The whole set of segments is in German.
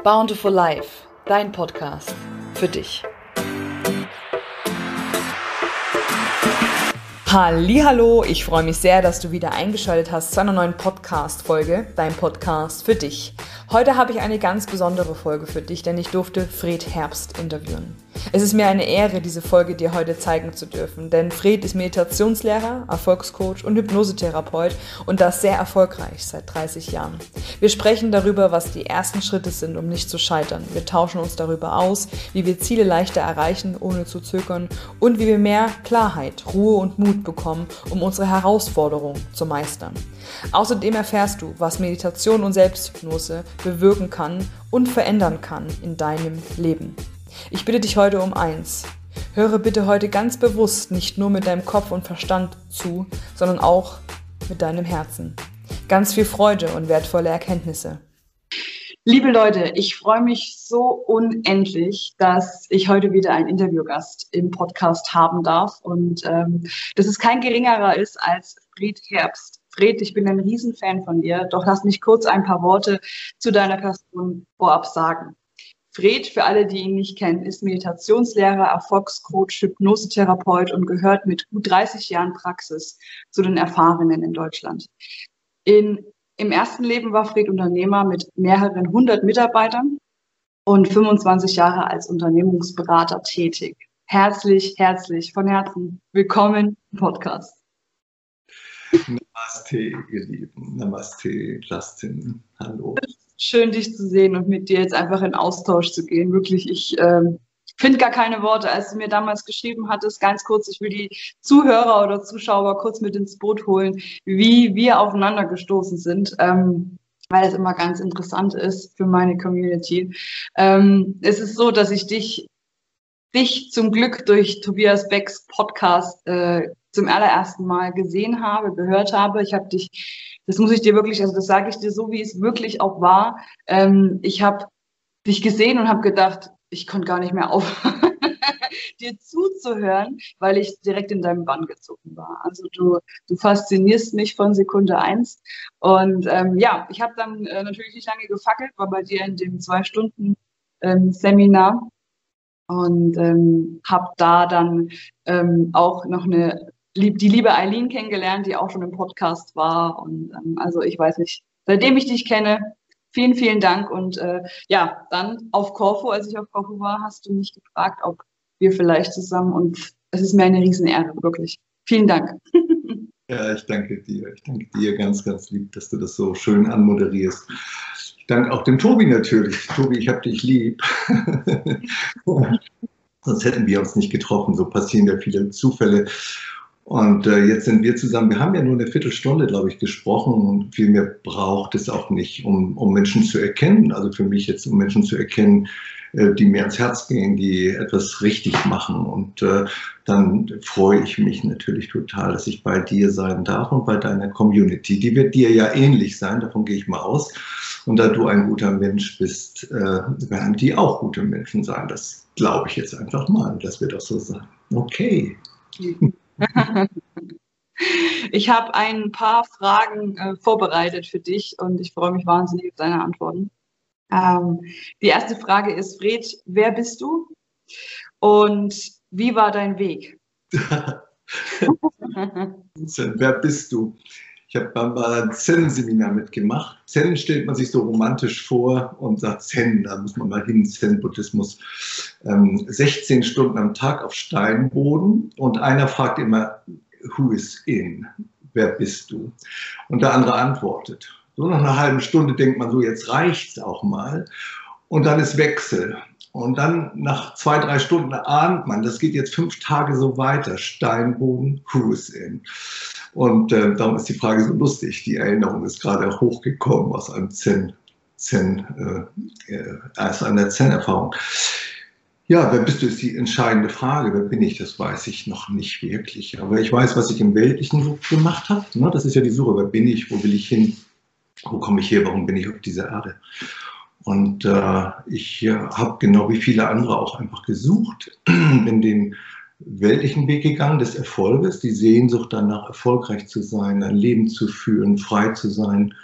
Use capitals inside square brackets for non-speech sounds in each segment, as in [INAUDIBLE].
Bountiful Life, dein Podcast für dich. Hallo, ich freue mich sehr, dass du wieder eingeschaltet hast zu einer neuen Podcast Folge, dein Podcast für dich. Heute habe ich eine ganz besondere Folge für dich, denn ich durfte Fred Herbst interviewen. Es ist mir eine Ehre, diese Folge dir heute zeigen zu dürfen, denn Fred ist Meditationslehrer, Erfolgscoach und Hypnosetherapeut und das sehr erfolgreich seit 30 Jahren. Wir sprechen darüber, was die ersten Schritte sind, um nicht zu scheitern. Wir tauschen uns darüber aus, wie wir Ziele leichter erreichen, ohne zu zögern und wie wir mehr Klarheit, Ruhe und Mut bekommen, um unsere Herausforderungen zu meistern. Außerdem erfährst du, was Meditation und Selbsthypnose bewirken kann und verändern kann in deinem Leben. Ich bitte dich heute um eins. Höre bitte heute ganz bewusst nicht nur mit deinem Kopf und Verstand zu, sondern auch mit deinem Herzen. Ganz viel Freude und wertvolle Erkenntnisse. Liebe Leute, ich freue mich so unendlich, dass ich heute wieder einen Interviewgast im Podcast haben darf und ähm, dass es kein geringerer ist als Fred Herbst. Fred, ich bin ein Riesenfan von dir, doch lass mich kurz ein paar Worte zu deiner Person vorab sagen. Fred, für alle, die ihn nicht kennen, ist Meditationslehrer, Erfolgscoach, Hypnosetherapeut und gehört mit gut 30 Jahren Praxis zu den Erfahrenen in Deutschland. In, Im ersten Leben war Fred Unternehmer mit mehreren hundert Mitarbeitern und 25 Jahre als Unternehmungsberater tätig. Herzlich, herzlich, von Herzen willkommen im Podcast. Namaste, ihr Lieben. Namaste, Justin. Hallo schön, dich zu sehen und mit dir jetzt einfach in Austausch zu gehen. Wirklich, ich ähm, finde gar keine Worte. Als du mir damals geschrieben hattest, ganz kurz, ich will die Zuhörer oder Zuschauer kurz mit ins Boot holen, wie wir aufeinander gestoßen sind. Ähm, weil es immer ganz interessant ist für meine Community. Ähm, es ist so, dass ich dich, dich zum Glück durch Tobias Becks Podcast äh, zum allerersten Mal gesehen habe, gehört habe. Ich habe dich das muss ich dir wirklich, also das sage ich dir so, wie es wirklich auch war. Ähm, ich habe dich gesehen und habe gedacht, ich konnte gar nicht mehr aufhören, [LAUGHS] dir zuzuhören, weil ich direkt in deinem Bann gezogen war. Also du, du faszinierst mich von Sekunde eins. Und ähm, ja, ich habe dann äh, natürlich nicht lange gefackelt, war bei dir in dem zwei Stunden ähm, Seminar und ähm, habe da dann ähm, auch noch eine lieb, die liebe Eileen kennengelernt, die auch schon im Podcast war. Und ähm, also ich weiß nicht, seitdem ich dich kenne, vielen, vielen Dank. Und äh, ja, dann auf Corfu, als ich auf Corfu war, hast du mich gefragt, ob wir vielleicht zusammen und es ist mir eine Riesenehre, wirklich. Vielen Dank. [LAUGHS] Ja, ich danke dir. Ich danke dir ganz, ganz lieb, dass du das so schön anmoderierst. Ich danke auch dem Tobi natürlich. Tobi, ich habe dich lieb. [LAUGHS] Sonst hätten wir uns nicht getroffen. So passieren ja viele Zufälle. Und äh, jetzt sind wir zusammen. Wir haben ja nur eine Viertelstunde, glaube ich, gesprochen und viel mehr braucht es auch nicht, um, um Menschen zu erkennen. Also für mich jetzt, um Menschen zu erkennen, äh, die mir ans Herz gehen, die etwas richtig machen. Und äh, dann freue ich mich natürlich total, dass ich bei dir sein darf und bei deiner Community. Die wird dir ja ähnlich sein, davon gehe ich mal aus. Und da du ein guter Mensch bist, äh, werden die auch gute Menschen sein. Das glaube ich jetzt einfach mal. Das wird auch so sein. Okay. [LAUGHS] [LAUGHS] ich habe ein paar Fragen äh, vorbereitet für dich und ich freue mich wahnsinnig auf deine Antworten. Ähm, die erste Frage ist, Fred, wer bist du und wie war dein Weg? [LAUGHS] wer bist du? Ich habe beim Zen-Seminar mitgemacht. Zen stellt man sich so romantisch vor und sagt Zen, da muss man mal hin, Zen-Buddhismus. Ähm, 16 Stunden am Tag auf Steinboden und einer fragt immer, who is in? Wer bist du? Und der andere antwortet. So nach einer halben Stunde denkt man so, jetzt reicht's auch mal. Und dann ist Wechsel. Und dann nach zwei, drei Stunden ahnt man, das geht jetzt fünf Tage so weiter. Steinboden, who is in? Und äh, darum ist die Frage so lustig. Die Erinnerung ist gerade hochgekommen aus einem Zen, Zen äh, äh, aus einer Zen-Erfahrung. Ja, wer bist du, ist die entscheidende Frage. Wer bin ich? Das weiß ich noch nicht wirklich. Aber ich weiß, was ich im Weltlichen gemacht habe. Ne? Das ist ja die Suche. Wer bin ich? Wo will ich hin? Wo komme ich her? Warum bin ich auf dieser Erde? Und äh, ich äh, habe genau wie viele andere auch einfach gesucht in den weltlichen Weg gegangen des Erfolges, die Sehnsucht danach, erfolgreich zu sein, ein Leben zu führen, frei zu sein,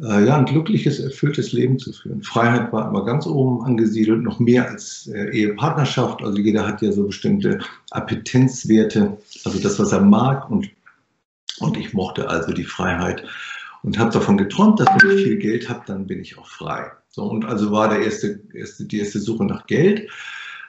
äh, ja, ein glückliches, erfülltes Leben zu führen. Freiheit war immer ganz oben angesiedelt, noch mehr als äh, Ehepartnerschaft. Also jeder hat ja so bestimmte Appetenzwerte, also das, was er mag. Und, und ich mochte also die Freiheit und habe davon geträumt, dass wenn ich viel Geld habe, dann bin ich auch frei. So, und also war der erste, erste, die erste Suche nach Geld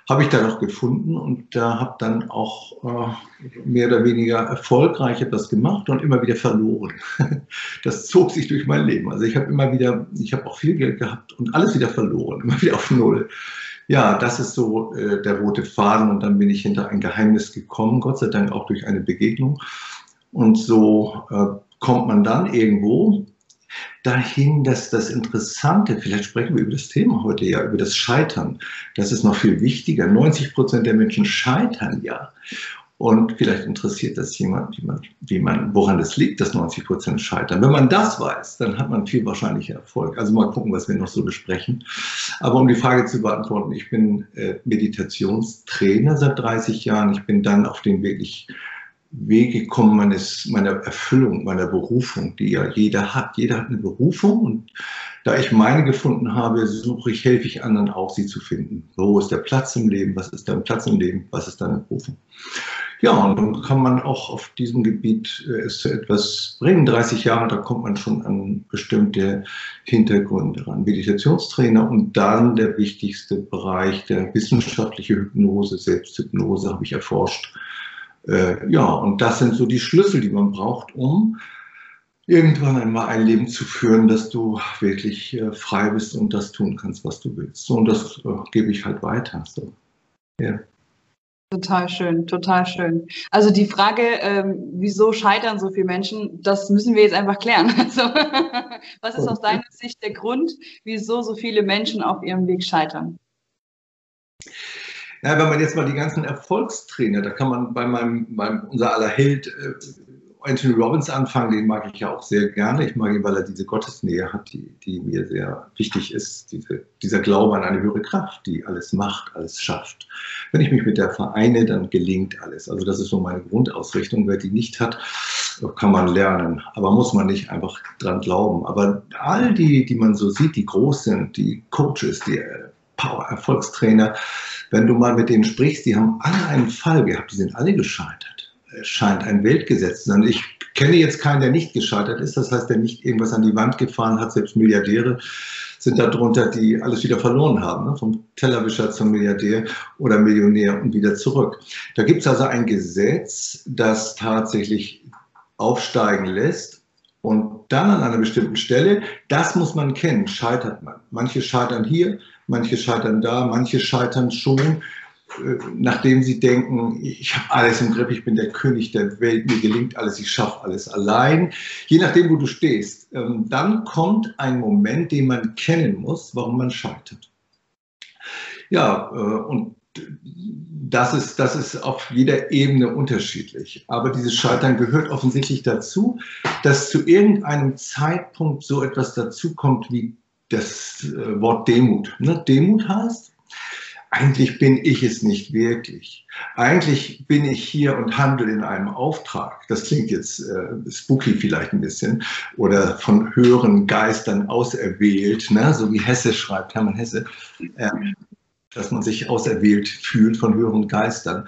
habe ich dann auch gefunden und da habe dann auch äh, mehr oder weniger erfolgreich etwas gemacht und immer wieder verloren. [LAUGHS] Das zog sich durch mein Leben. Also ich habe immer wieder, ich habe auch viel Geld gehabt und alles wieder verloren, [LAUGHS] immer wieder auf Null. Ja, das ist so äh, der rote Faden und dann bin ich hinter ein Geheimnis gekommen, Gott sei Dank auch durch eine Begegnung. Und so äh, kommt man dann irgendwo dahin, dass das Interessante, vielleicht sprechen wir über das Thema heute ja, über das Scheitern, das ist noch viel wichtiger. 90 Prozent der Menschen scheitern ja. Und vielleicht interessiert das jemand, wie man, wie man, woran das liegt, dass 90 Prozent scheitern. Wenn man das weiß, dann hat man viel wahrscheinlicher Erfolg. Also mal gucken, was wir noch so besprechen. Aber um die Frage zu beantworten, ich bin äh, Meditationstrainer seit 30 Jahren. Ich bin dann auf den wirklich Wege kommen meines, meiner Erfüllung, meiner Berufung, die ja jeder hat. Jeder hat eine Berufung und da ich meine gefunden habe, suche ich, helfe ich anderen auch, sie zu finden. Wo ist der Platz im Leben? Was ist dein Platz im Leben? Was ist deine Berufung? Ja, und dann kann man auch auf diesem Gebiet äh, es zu etwas bringen. 30 Jahre, da kommt man schon an bestimmte Hintergründe ran. Meditationstrainer und dann der wichtigste Bereich, der wissenschaftliche Hypnose, Selbsthypnose habe ich erforscht äh, ja, und das sind so die Schlüssel, die man braucht, um irgendwann einmal ein Leben zu führen, dass du wirklich äh, frei bist und das tun kannst, was du willst. So, und das äh, gebe ich halt weiter. So. Ja. Total schön, total schön. Also die Frage, ähm, wieso scheitern so viele Menschen, das müssen wir jetzt einfach klären. [LAUGHS] Also, was ist aus deiner Sicht der Grund, wieso so viele Menschen auf ihrem Weg scheitern? Ja, wenn man jetzt mal die ganzen Erfolgstrainer, da kann man bei meinem, meinem unser aller Held äh, Anthony Robbins anfangen, den mag ich ja auch sehr gerne. Ich mag ihn, weil er diese Gottesnähe hat, die, die mir sehr wichtig ist. Diese, dieser Glaube an eine höhere Kraft, die alles macht, alles schafft. Wenn ich mich mit der vereine, dann gelingt alles. Also das ist so meine Grundausrichtung. Wer die nicht hat, kann man lernen. Aber muss man nicht einfach dran glauben. Aber all die, die man so sieht, die groß sind, die Coaches, die Power-Erfolgstrainer, wenn du mal mit denen sprichst, die haben alle einen Fall gehabt, die sind alle gescheitert. Es scheint ein Weltgesetz zu sein. Ich kenne jetzt keinen, der nicht gescheitert ist. Das heißt, der nicht irgendwas an die Wand gefahren hat. Selbst Milliardäre sind darunter, die alles wieder verloren haben, ne? vom Tellerwischer zum Milliardär oder Millionär und wieder zurück. Da gibt es also ein Gesetz, das tatsächlich aufsteigen lässt und dann an einer bestimmten Stelle, das muss man kennen, scheitert man. Manche scheitern hier, manche scheitern da, manche scheitern schon, äh, nachdem sie denken, ich habe alles im Griff, ich bin der König der Welt, mir gelingt alles, ich schaffe alles allein. Je nachdem, wo du stehst, ähm, dann kommt ein Moment, den man kennen muss, warum man scheitert. Ja, äh, und das ist, das ist auf jeder Ebene unterschiedlich. Aber dieses Scheitern gehört offensichtlich dazu, dass zu irgendeinem Zeitpunkt so etwas dazukommt wie das äh, Wort Demut. Ne? Demut heißt, eigentlich bin ich es nicht wirklich. Eigentlich bin ich hier und handle in einem Auftrag. Das klingt jetzt äh, spooky vielleicht ein bisschen oder von höheren Geistern auserwählt, ne? so wie Hesse schreibt, Hermann Hesse, äh, dass man sich auserwählt fühlt von höheren Geistern.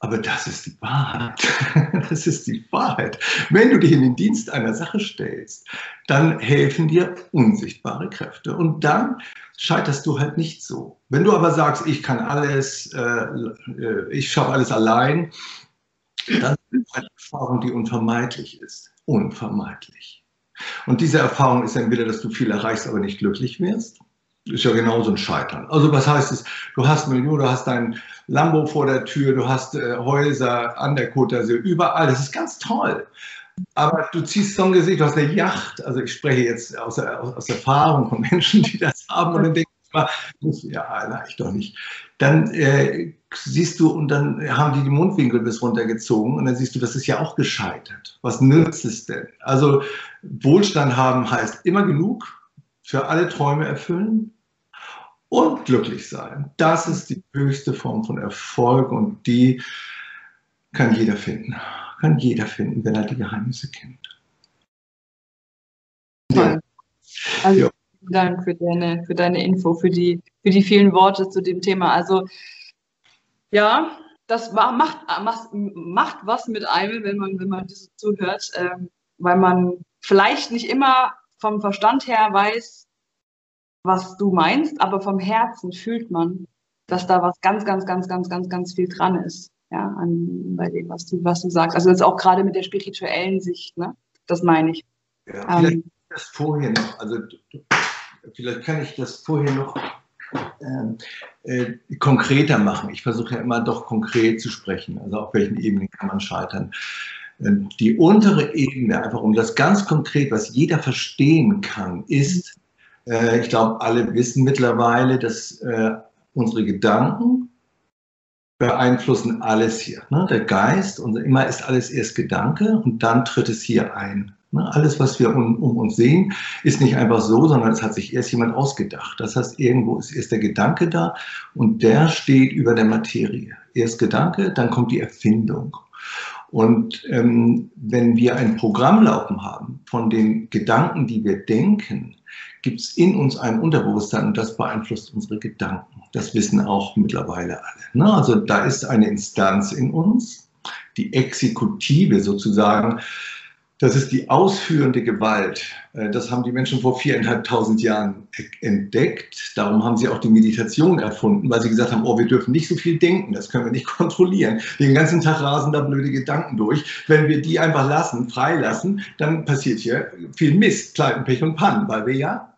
Aber das ist die Wahrheit. [LAUGHS] Das ist die Wahrheit. Wenn du dich in den Dienst einer Sache stellst, dann helfen dir unsichtbare Kräfte. Und dann scheiterst du halt nicht so. Wenn du aber sagst, ich kann alles, äh, äh ich schaffe alles allein, dann ist eine Erfahrung, die unvermeidlich ist. Unvermeidlich. Und diese Erfahrung ist entweder, dass du viel erreichst, aber nicht glücklich wirst, ist ja genauso ein Scheitern. Also was heißt es, du hast Millionen, du hast dein Lambo vor der Tür, du hast äh, Häuser an der Côte d'Azur, überall, das ist ganz toll. Aber du ziehst so ein Gesicht, du hast eine Yacht, also ich spreche jetzt aus, aus, aus Erfahrung von Menschen, die das haben und dann denke ich, ja, nein, ich doch nicht. Dann äh, siehst du, und dann haben die die Mundwinkel bis runtergezogen und dann siehst du, das ist ja auch gescheitert. Was nützt es denn? Also Wohlstand haben heißt immer genug, für alle Träume erfüllen, und glücklich sein. Das ist die höchste Form von Erfolg und die kann jeder finden. Kann jeder finden, wenn er die Geheimnisse kennt. Toll. Also ja. vielen Dank für deine, für deine Info, für die, für die vielen Worte zu dem Thema. Also ja, das macht, macht, macht was mit einem, wenn man, wenn man das zuhört, ähm, weil man vielleicht nicht immer vom Verstand her weiß, was du meinst, aber vom Herzen fühlt man, dass da was ganz, ganz, ganz, ganz, ganz, ganz viel dran ist, ja, an, bei dem, was du, was du sagst. Also jetzt auch gerade mit der spirituellen Sicht, ne? Das meine ich. Ja, vielleicht ähm, das vorher noch, also vielleicht kann ich das vorher noch ähm, äh, konkreter machen. Ich versuche ja immer doch konkret zu sprechen, also auf welchen Ebenen kann man scheitern. Ähm, die untere Ebene, einfach um das ganz konkret, was jeder verstehen kann, ist, äh, ich glaube, alle wissen mittlerweile, dass äh, unsere Gedanken beeinflussen alles hier. Ne? Der Geist, und immer ist alles erst Gedanke und dann tritt es hier ein. Ne? Alles, was wir um, um, uns sehen, ist nicht einfach so, sondern es hat sich erst jemand ausgedacht. Das heißt, irgendwo ist erst der Gedanke da und der steht über der Materie. Erst Gedanke, dann kommt die Erfindung. Und ähm, wenn wir ein Programm laufen haben von den Gedanken, die wir denken, gibt es in uns ein Unterbewusstsein und das beeinflusst unsere Gedanken. Das wissen auch mittlerweile alle. Ne? Also da ist eine Instanz in uns, die Exekutive sozusagen, das ist die ausführende Gewalt. Äh, das haben die Menschen vor viereinhalbtausend Jahren entdeckt. Darum haben sie auch die Meditation erfunden, weil sie gesagt haben, oh, wir dürfen nicht so viel denken, das können wir nicht [LAUGHS] kontrollieren. Den ganzen Tag rasen da blöde Gedanken durch. Wenn wir die einfach lassen, freilassen, dann passiert hier viel Mist, Pleiten, Pech und Pannen, weil wir ja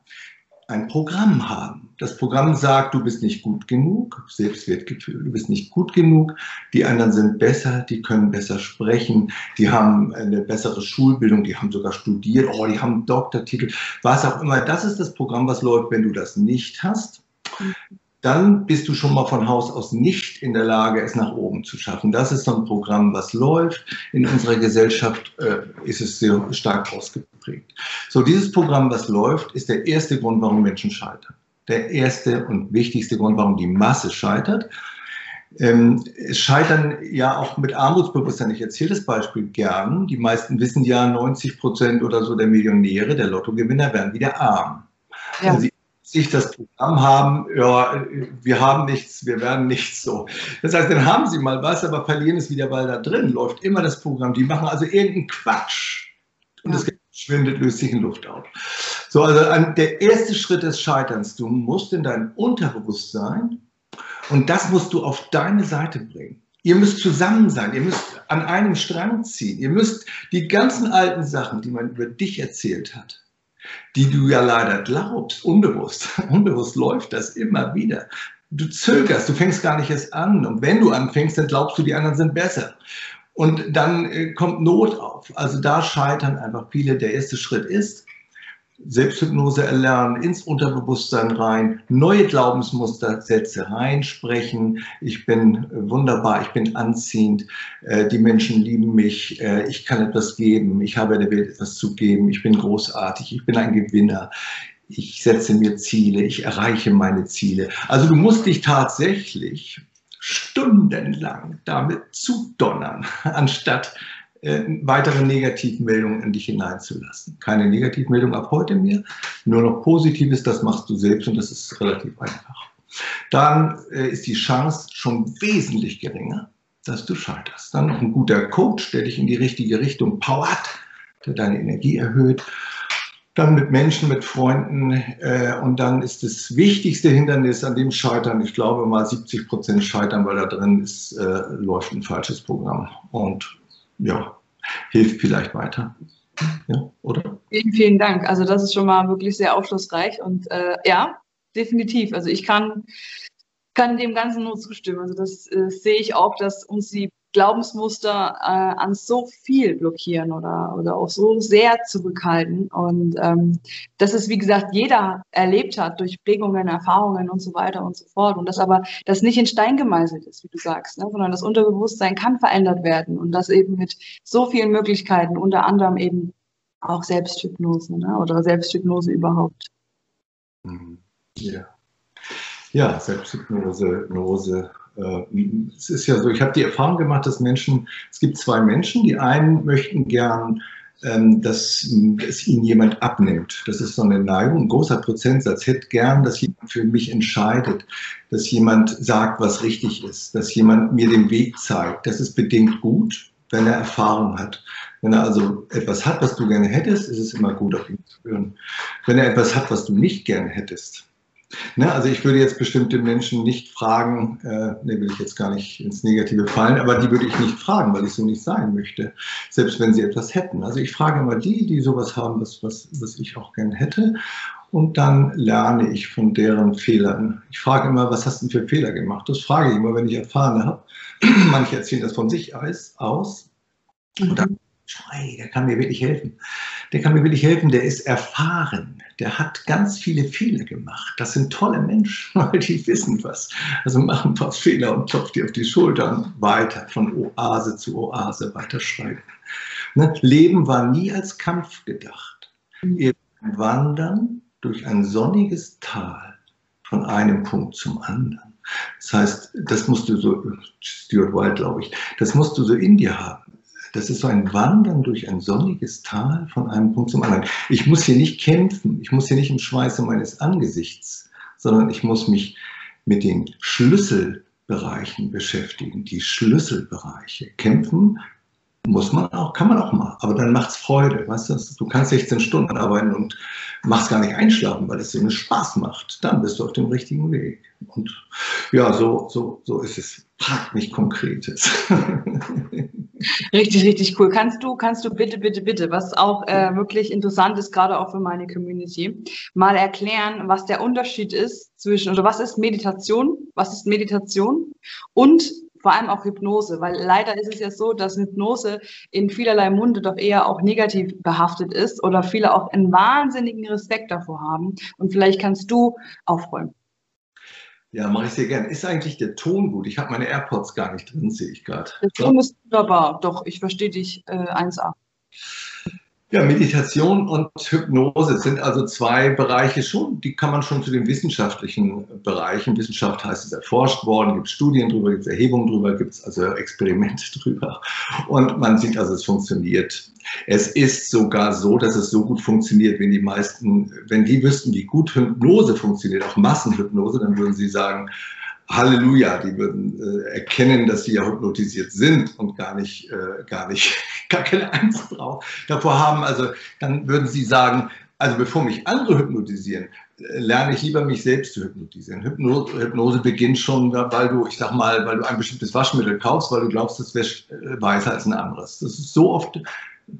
ein Programm haben. Das Programm sagt, du bist nicht gut genug, Selbstwertgefühl, du bist nicht gut genug, die anderen sind besser, die können besser sprechen, die haben eine bessere Schulbildung, die haben sogar studiert, oh, die haben einen Doktortitel, was auch immer. Das ist das Programm, was läuft, wenn du das nicht hast dann bist du schon mal von Haus aus nicht in der Lage, es nach oben zu schaffen. Das ist so ein Programm, was läuft. In unserer Gesellschaft äh, ist es sehr stark ausgeprägt. So, dieses Programm, was läuft, ist der erste Grund, warum Menschen scheitern. Der erste und wichtigste Grund, warum die Masse scheitert. Ähm, es scheitern ja auch mit Armutsbewusstsein. Ich erzähle das Beispiel gern. Die meisten wissen ja, 90 Prozent oder so der Millionäre, der Lottogewinner werden wieder arm. Ja. Also sie sich das Programm haben, ja, wir haben nichts, wir werden nichts so. Das heißt, dann haben sie mal was, aber verlieren es wieder, weil da drin läuft immer das Programm. Die machen also irgendeinen Quatsch. Und ja. schwindet, löst sich in Luft auf. So, also an, der erste Schritt des Scheiterns, du musst in dein Unterbewusstsein und das musst du auf deine Seite bringen. Ihr müsst zusammen sein, ihr müsst an einem Strang ziehen, ihr müsst die ganzen alten Sachen, die man über dich erzählt hat, die du ja leider glaubst, unbewusst. [LAUGHS] Unbewusst läuft das immer wieder. Du zögerst, du fängst gar nicht erst an. Und wenn du anfängst, dann glaubst du, die anderen sind besser. Und dann äh, kommt Not auf. Also da scheitern einfach viele. Der erste Schritt ist, Selbsthypnose erlernen, ins Unterbewusstsein rein, neue Glaubensmuster, Sätze reinsprechen. Ich bin wunderbar, ich bin anziehend, äh, die Menschen lieben mich, äh, ich kann etwas geben, ich habe der Welt etwas zu geben, ich bin großartig, ich bin ein Gewinner. Ich setze mir Ziele, ich erreiche meine Ziele. Also du musst dich tatsächlich stundenlang damit zudonnern, [LAUGHS] anstatt äh, weitere Negativmeldungen in dich hineinzulassen. Keine Negativmeldung ab heute mehr, nur noch Positives, das machst du selbst und das ist relativ einfach. Dann äh, ist die Chance schon wesentlich geringer, dass du scheiterst. Dann noch ein guter Coach, der dich in die richtige Richtung powert, der deine Energie erhöht. Dann mit Menschen, mit Freunden. Äh, und dann ist das wichtigste Hindernis an dem Scheitern, ich glaube mal 70 Prozent scheitern, weil da drin ist, läuft ein falsches Programm. Und ja, hilft vielleicht weiter. Ja, oder? Vielen, vielen Dank. Also das ist schon mal wirklich sehr aufschlussreich und äh, ja, definitiv. Also ich kann, kann dem Ganzen nur zustimmen. Also das äh, sehe ich auch, dass uns die Glaubensmuster äh, an so viel blockieren oder, oder auch so sehr zurückhalten. Und ähm, das ist, wie gesagt, jeder erlebt hat durch Prägungen, Erfahrungen und so weiter und so fort. Und das aber, das nicht in Stein gemeißelt ist, wie du sagst, ne? sondern das Unterbewusstsein kann verändert werden und das eben mit so vielen Möglichkeiten, unter anderem eben auch Selbsthypnose ne? oder Selbsthypnose überhaupt. Mhm. Ja. Ja, Selbsthypnose, Hypnose, es ist ja so, ich habe die Erfahrung gemacht, dass Menschen, es gibt zwei Menschen, die einen möchten gern ähm, dass es ihnen jemand abnimmt. Das ist so eine Neigung, ein großer Prozentsatz. Hätte gern, dass jemand für mich entscheidet, dass jemand sagt, was richtig ist, dass jemand mir den Weg zeigt. Das ist bedingt gut, wenn er Erfahrung hat. Wenn er also etwas hat, was du gerne hättest, ist es immer gut, auf ihn zu hören. Wenn er etwas hat, was du nicht gerne hättest, Ne, also ich würde jetzt bestimmte Menschen nicht fragen, äh, ne, will ich jetzt gar nicht ins Negative fallen, aber die würde ich nicht fragen, weil ich so nicht sein möchte, selbst wenn sie etwas hätten. Also ich frage immer die, die sowas haben, was, was, was ich auch gerne hätte. Und dann lerne ich von deren Fehlern. Ich frage immer, was hast du denn für Fehler gemacht? Das frage ich immer, wenn ich erfahren habe. [CLEARS THROAT] Manche erzählen das von sich aus. Und dann Schei, der kann mir wirklich helfen. Der kann mir wirklich helfen, der ist erfahren, der hat ganz viele Fehler gemacht. Das sind tolle Menschen, [LAUGHS] weil die wissen was. Also machen ein paar Fehler und klopft die auf die Schultern weiter, von Oase zu Oase weiterschreiten. Ne? Leben war nie als Kampf gedacht. Ihr wandern durch ein sonniges Tal von einem Punkt zum anderen. Das heißt, das musst du so, Stuart White glaube ich, das musst du so in dir haben. Das ist so ein Wandern durch ein sonniges Tal von einem Punkt zum anderen. Ich muss hier nicht kämpfen, ich muss hier nicht im Schweiße meines Angesichts, sondern ich muss mich mit den Schlüsselbereichen beschäftigen, die Schlüsselbereiche. Kämpfen muss man auch, kann man auch mal, aber dann macht es Freude. Weißt du, du kannst 16 Stunden arbeiten und machst gar nicht einschlafen, weil es dir einen Spaß macht. Dann bist du auf dem richtigen Weg. Und ja, so, so, so ist es. Frag mich Konkretes. [LAUGHS] Richtig, richtig cool. Kannst du, kannst du bitte, bitte, bitte, was auch äh, wirklich interessant ist, gerade auch für meine Community, mal erklären, was der Unterschied ist zwischen, oder was ist Meditation, was ist Meditation und vor allem auch Hypnose, weil leider ist es ja so, dass Hypnose in vielerlei Munde doch eher auch negativ behaftet ist oder viele auch einen wahnsinnigen Respekt davor haben. Und vielleicht kannst du aufräumen. Ja, mache ich sehr gern. Ist eigentlich der Ton gut? Ich habe meine AirPods gar nicht drin, sehe ich gerade. Der Ton ist wunderbar. Doch, ich verstehe dich äh, 1a. Ja, Meditation und Hypnose sind also zwei Bereiche schon, die kann man schon zu den wissenschaftlichen Bereichen. Wissenschaft heißt es erforscht worden, gibt Studien drüber, gibt es Erhebungen drüber, gibt es also Experimente [LAUGHS] drüber. Und man sieht also, es funktioniert. Es ist sogar so, dass es so gut funktioniert, wenn die meisten, wenn die wüssten, wie gut Hypnose funktioniert, auch Massenhypnose, dann würden sie sagen, Halleluja, die würden äh, erkennen, dass sie ja hypnotisiert sind und gar nicht, äh, gar nicht, [LAUGHS] gar keine Angst drauf davor haben. Also dann würden sie sagen, also bevor mich andere hypnotisieren, äh, lerne ich lieber mich selbst zu hypnotisieren. Hypnose, Hypnose beginnt schon, weil du, ich sag mal, weil du ein bestimmtes Waschmittel kaufst, weil du glaubst, das wäre äh, weißer als ein anderes. Das ist so oft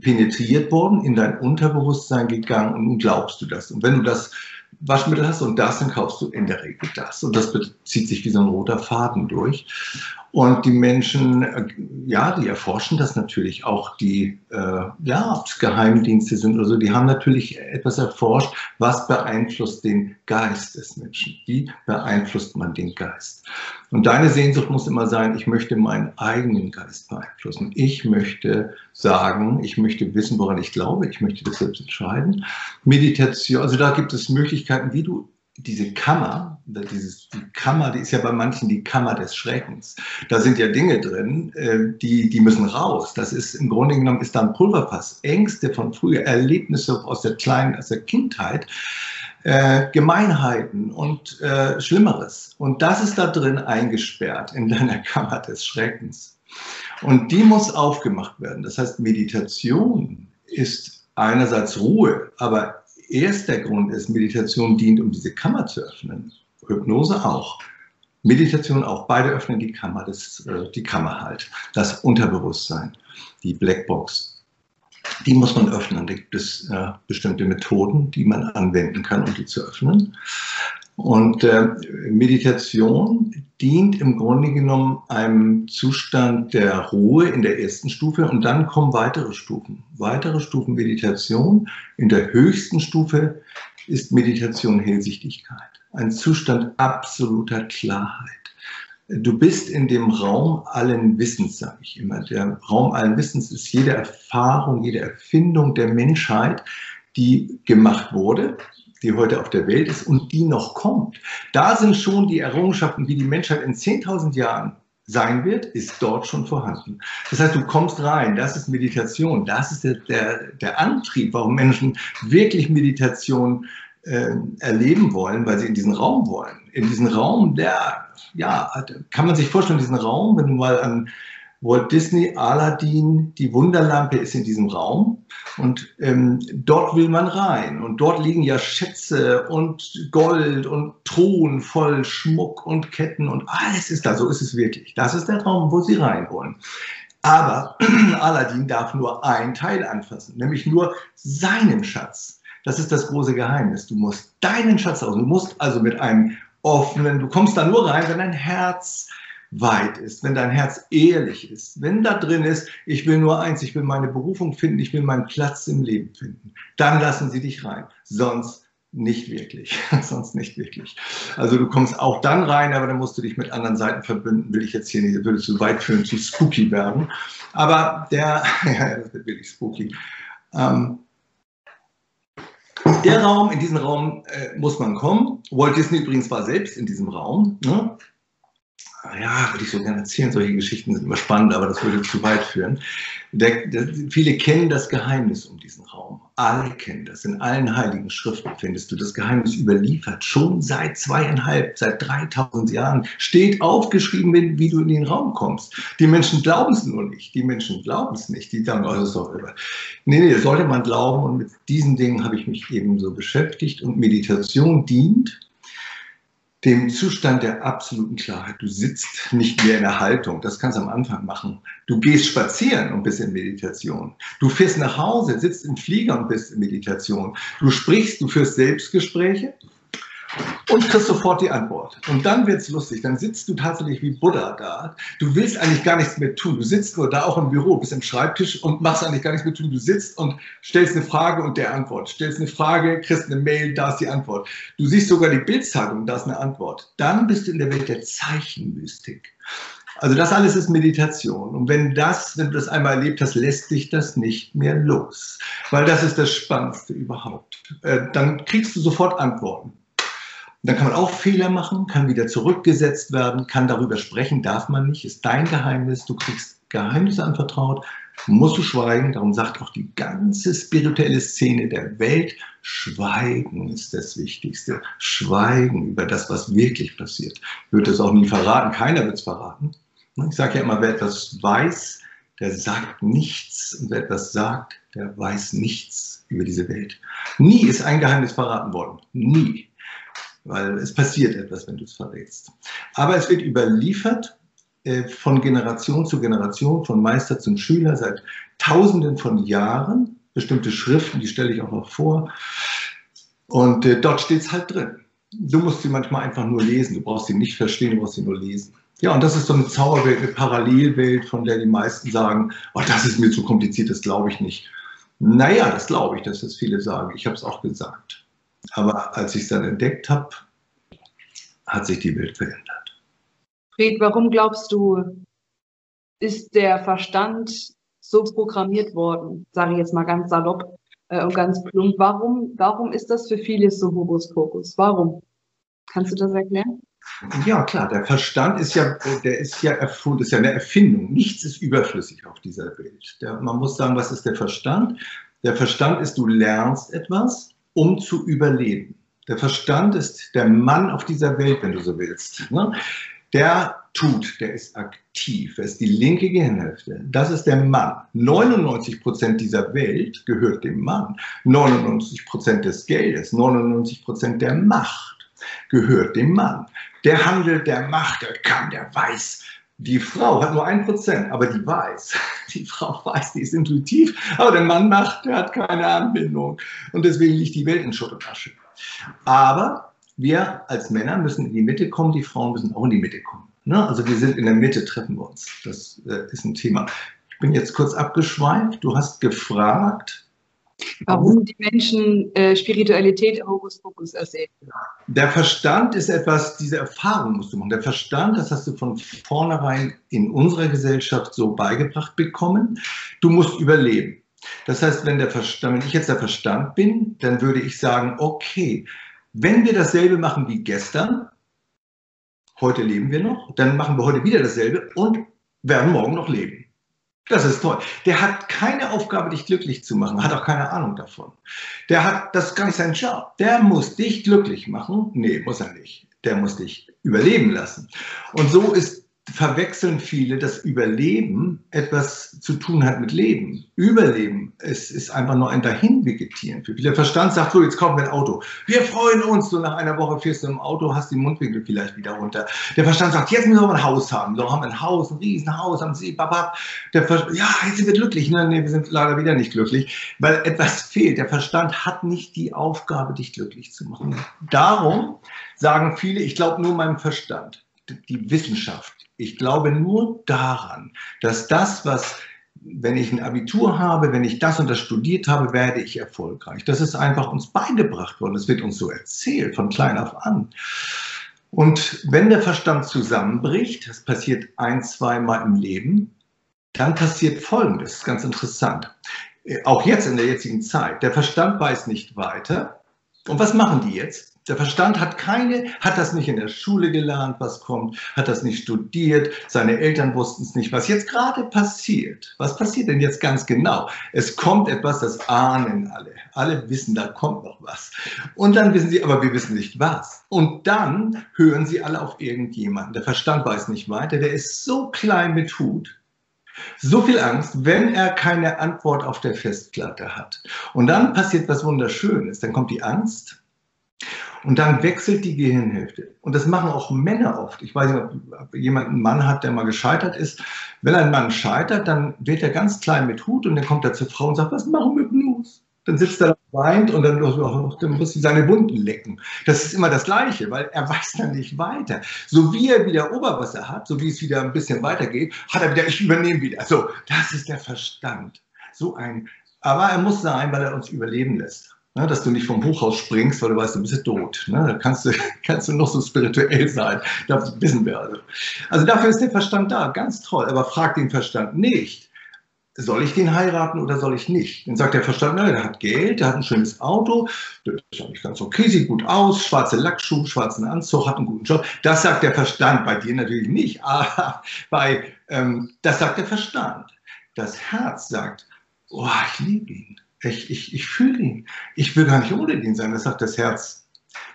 penetriert worden, in dein Unterbewusstsein gegangen und nun glaubst du das. Und wenn du das Waschmittel hast und das, dann kaufst du in der Regel das. Und das zieht sich wie so ein roter Faden durch. Und die Menschen, äh, ja, die erforschen das natürlich auch, die, äh, ja, ob es Geheimdienste sind oder so, die haben natürlich etwas erforscht, was beeinflusst den Geist des Menschen? Wie beeinflusst man den Geist? Und deine Sehnsucht muss immer sein, ich möchte meinen eigenen Geist beeinflussen. Ich möchte sagen, ich möchte wissen, woran ich glaube, ich möchte das selbst entscheiden. Meditation, also da gibt es Möglichkeiten, wie du diese Kammer, dieses, die Kammer, die ist ja bei manchen die Kammer des Schreckens. Da sind ja Dinge drin, äh, die, die müssen raus. Das ist im Grunde genommen ist da ein Pulverpass. Ängste von früher, Erlebnisse aus der kleinen, aus der Kindheit, äh, Gemeinheiten und äh, Schlimmeres. Und das ist da drin eingesperrt in deiner [LAUGHS] Kammer des Schreckens. Und die muss aufgemacht werden. Das heißt, Meditation ist einerseits Ruhe, aber erster Grund ist, Meditation dient, um diese Kammer zu öffnen. Hypnose auch. Meditation auch. Beide öffnen die Kammer, das, äh, die Kammer halt. Das Unterbewusstsein, die Blackbox. Die muss man öffnen. Da gibt es äh, bestimmte Methoden, die man anwenden kann, um die zu öffnen. Und äh, Meditation dient im Grunde genommen einem Zustand der Ruhe in der ersten Stufe und dann kommen weitere Stufen. Weitere Stufen Meditation. In der höchsten Stufe ist Meditation Hellsichtigkeit. Ein Zustand absoluter Klarheit. Du bist in dem Raum allen Wissens, sage ich immer. Der Raum allen Wissens ist jede Erfahrung, jede Erfindung der Menschheit, die gemacht wurde, die heute auf der Welt ist und die noch kommt. Da sind schon die Errungenschaften, wie die Menschheit in 10.000 Jahren sein wird, ist dort schon vorhanden. Das heißt, du kommst rein, das ist Meditation, das ist der, der, der Antrieb, warum Menschen wirklich Meditation äh, erleben wollen, weil sie in diesen Raum wollen. In diesen Raum, der, ja, kann man sich vorstellen, diesen Raum, wenn du mal an Walt Disney, Aladdin, die Wunderlampe ist in diesem Raum und ähm, dort will man rein und dort liegen ja Schätze und Gold und Thron voll Schmuck und Ketten und alles ist da, so ist es wirklich. Das ist der Raum, wo sie rein wollen. Aber [CLEARS THROAT] Aladdin darf nur ein Teil anfassen, nämlich nur seinen Schatz. Das ist das große Geheimnis. Du musst deinen Schatz aus. Du musst also mit einem offenen, du kommst da nur rein, wenn dein Herz weit ist, wenn dein Herz ehrlich ist, wenn da drin ist, ich will nur eins, ich will meine Berufung finden, ich will meinen Platz im Leben finden, dann lassen sie dich rein. Sonst nicht wirklich, [LAUGHS] sonst nicht wirklich. Also du kommst auch dann rein, aber dann musst du dich mit anderen Seiten verbünden, will ich jetzt hier nicht, würde zu weit führen, zu spooky werden. Aber der, [LAUGHS] ja, das wird wirklich spooky. Ähm, der Raum, in diesen Raum äh, muss man kommen. Walt Disney übrigens war selbst in diesem Raum. Ne? Ja, würde ich so gerne erzählen, solche Geschichten sind immer spannend, aber das würde zu weit führen. Der, der, viele kennen das Geheimnis um diesen Raum. Alle kennen das. In allen heiligen Schriften findest du das Geheimnis überliefert. Schon seit zweieinhalb, seit 3000 Jahren steht aufgeschrieben, wie du in den Raum kommst. Die Menschen glauben es nur nicht. Die Menschen glauben es nicht. Die sagen, doch über. Nee, nee, sollte man glauben. Und mit diesen Dingen habe ich mich eben so beschäftigt. Und Meditation dient dem Zustand der absoluten Klarheit. Du sitzt nicht mehr in der Haltung. Das kannst du am Anfang machen. Du gehst spazieren und bist in Meditation. Du fährst nach Hause, sitzt im Flieger und bist in Meditation. Du sprichst, du führst Selbstgespräche und kriegst sofort die Antwort. Und dann wird's lustig. Dann sitzt du tatsächlich wie Buddha da. Du willst eigentlich gar nichts mehr tun. Du sitzt nur da auch im Büro, bist im Schreibtisch und machst eigentlich gar nichts mehr tun. Du sitzt und stellst eine Frage und der Antwort. Stellst eine Frage, kriegst eine Mail, da ist die Antwort. Du siehst sogar die Bildzeitung, da ist eine Antwort. Dann bist du in der Welt der Zeichenmystik. Also das alles ist Meditation. Und wenn das, wenn du das einmal erlebt hast, lässt dich das nicht mehr los. Weil das ist das Spannendste überhaupt. Äh, dann kriegst du sofort Antworten. Dann kann man auch Fehler machen, kann wieder zurückgesetzt werden, kann darüber sprechen, darf man nicht, ist dein Geheimnis, du kriegst Geheimnisse anvertraut, musst du schweigen. Darum sagt auch die ganze spirituelle Szene der Welt, Schweigen ist das Wichtigste. Schweigen über das, was wirklich passiert. Wird es auch nie verraten, keiner wird es verraten. Ich sage ja immer, wer etwas weiß, der sagt nichts. Und wer etwas sagt, der weiß nichts über diese Welt. Nie ist ein Geheimnis verraten worden. Nie weil es passiert etwas, wenn du es verrätst. Aber es wird überliefert äh, von Generation zu Generation, von Meister zum Schüler seit Tausenden von Jahren. Bestimmte Schriften, die stelle ich auch noch vor. Und äh, dort steht es halt drin. Du musst sie manchmal einfach nur lesen. Du brauchst sie nicht verstehen, du brauchst sie nur lesen. Ja, und das ist so eine Zauberwelt, eine Parallelwelt, von der die meisten sagen, oh, das ist mir zu kompliziert, das glaube ich nicht. Naja, das glaube ich, dass das viele sagen. Ich habe es auch gesagt. Aber als ich es dann entdeckt habe, hat sich die Welt verändert. Fred, warum glaubst du, ist der Verstand so programmiert worden, sage ich jetzt mal ganz salopp äh, und ganz plump. Warum, warum ist das für viele so Hokuspokus? Warum? Kannst du das erklären? Ja, klar, der Verstand ist ja, der ist ja erfunden, ist ja eine Erfindung. Nichts ist überflüssig auf dieser Welt. Der, man muss sagen, was ist der Verstand? Der Verstand ist, du lernst etwas, um zu überleben. Der Verstand ist der Mann auf dieser Welt, wenn du so willst. Ne? Der tut, der ist aktiv, er ist die linke Gehirnhälfte. Das ist der Mann. 99 Prozent dieser Welt gehört dem Mann. 99 Prozent des Geldes, 99 Prozent der Macht gehört dem Mann. Der handelt, der macht, der kann, der weiß. Die Frau hat nur ein Prozent, aber die weiß. [LAUGHS] Die Frau weiß, die ist intuitiv, aber der Mann macht, der hat keine Anbindung. Und deswegen liegt die Welt in Schutt und Asche. Aber wir als Männer müssen in die Mitte kommen, die Frauen müssen auch in die Mitte kommen. Ne? Also wir sind in der Mitte, treffen wir uns. Das äh, ist ein Thema. Ich bin jetzt kurz abgeschweift. Du hast gefragt, Warum die Menschen äh, Spiritualität Hokuspokus ersehen. Der Verstand ist etwas, diese Erfahrung musst du machen. Der Verstand, das hast du von vornherein in unserer Gesellschaft so beigebracht bekommen. Du musst überleben. Das heißt, wenn, der Verstand, wenn ich jetzt der Verstand bin, dann würde ich sagen, okay, wenn wir dasselbe machen wie gestern, Heute leben wir noch, dann machen wir heute wieder dasselbe und werden morgen noch leben. Das ist toll. Der hat keine Aufgabe, dich glücklich zu machen, hat auch keine Ahnung davon. Der hat, das ist gar nicht sein Job. Der muss dich glücklich machen. Nee, muss er nicht. Der muss dich überleben lassen. Und so ist verwechseln viele, dass Überleben etwas zu tun hat mit Leben. Überleben es ist einfach nur ein Dahinvegetieren. Der Verstand sagt so, jetzt wir ein Auto. Wir freuen uns, so nach einer Woche fährst du im Auto, hast die Mundwinkel vielleicht wieder runter. Der Verstand sagt, jetzt müssen wir ein Haus haben. So haben wir ein Haus, ein Riesenhaus am See, babab. Der Verstand, ja, jetzt sind wir glücklich. Ne? Nee, wir sind leider wieder nicht glücklich, weil etwas fehlt. Der Verstand hat nicht die Aufgabe, dich glücklich zu machen. Darum sagen viele, ich glaube nur meinem Verstand. Die Wissenschaft, ich glaube nur daran, dass das, was, wenn ich ein Abitur habe, wenn ich das und das studiert habe, werde ich erfolgreich. Das ist einfach uns beigebracht worden. Es wird uns so erzählt, von klein auf an. Und wenn der Verstand zusammenbricht, das passiert ein, zweimal im Leben, dann passiert Folgendes, ganz interessant. Auch jetzt in der jetzigen Zeit. Der Verstand weiß nicht weiter. Und was machen die jetzt? Der Verstand hat keine, hat das nicht in der Schule gelernt, was kommt, hat das nicht studiert, seine Eltern wussten es nicht, was jetzt gerade passiert. Was passiert denn jetzt ganz genau? Es kommt etwas, das ahnen alle. Alle wissen, da kommt noch was. Und dann wissen sie, aber wir wissen nicht was. Und dann hören sie alle auf irgendjemanden. Der Verstand weiß nicht weiter, der ist so klein mit Hut, so viel Angst, wenn er keine Antwort auf der Festplatte hat. Und dann passiert was Wunderschönes. Dann kommt die Angst und dann wechselt die Gehirnhälfte. Und das machen auch Männer oft. Ich weiß nicht, ob jemand einen Mann hat, der mal gescheitert ist. Wenn ein Mann scheitert, dann wird er ganz klein mit Hut und dann kommt er zur Frau und sagt, was machen wir bloß? Dann sitzt er und weint und dann, dann muss sie seine Wunden lecken. Das ist immer das Gleiche, weil er [LAUGHS] weiß dann nicht weiter. So wie er wieder Oberwasser hat, so wie es wieder ein bisschen weitergeht, hat er wieder, ich übernehme wieder. So, das ist der Verstand. So ein, aber er muss sein, weil er uns überleben lässt. Ne, dass du nicht vom Hochhaus springst, weil du weißt, du bist tot. Ne? Da kannst du, [LAUGHS] kannst du noch so spirituell sein. Das wissen wir also. Also dafür ist der Verstand da, ganz toll. Aber frag den Verstand nicht, soll ich den heiraten oder soll ich nicht? Dann sagt der Verstand, na, der hat Geld, der hat ein schönes Auto, der ist eigentlich ganz okay, sieht gut aus, schwarze Lackschuhe, schwarzen Anzug, hat einen guten Job. Das sagt der Verstand, bei dir natürlich nicht, [LAUGHS] aber bei, ähm, das sagt der Verstand. Das Herz sagt, oh, ich liebe ihn ich, ich, ich fühle ihn. Ich will gar nicht ohne ihn sein. Das sagt das Herz.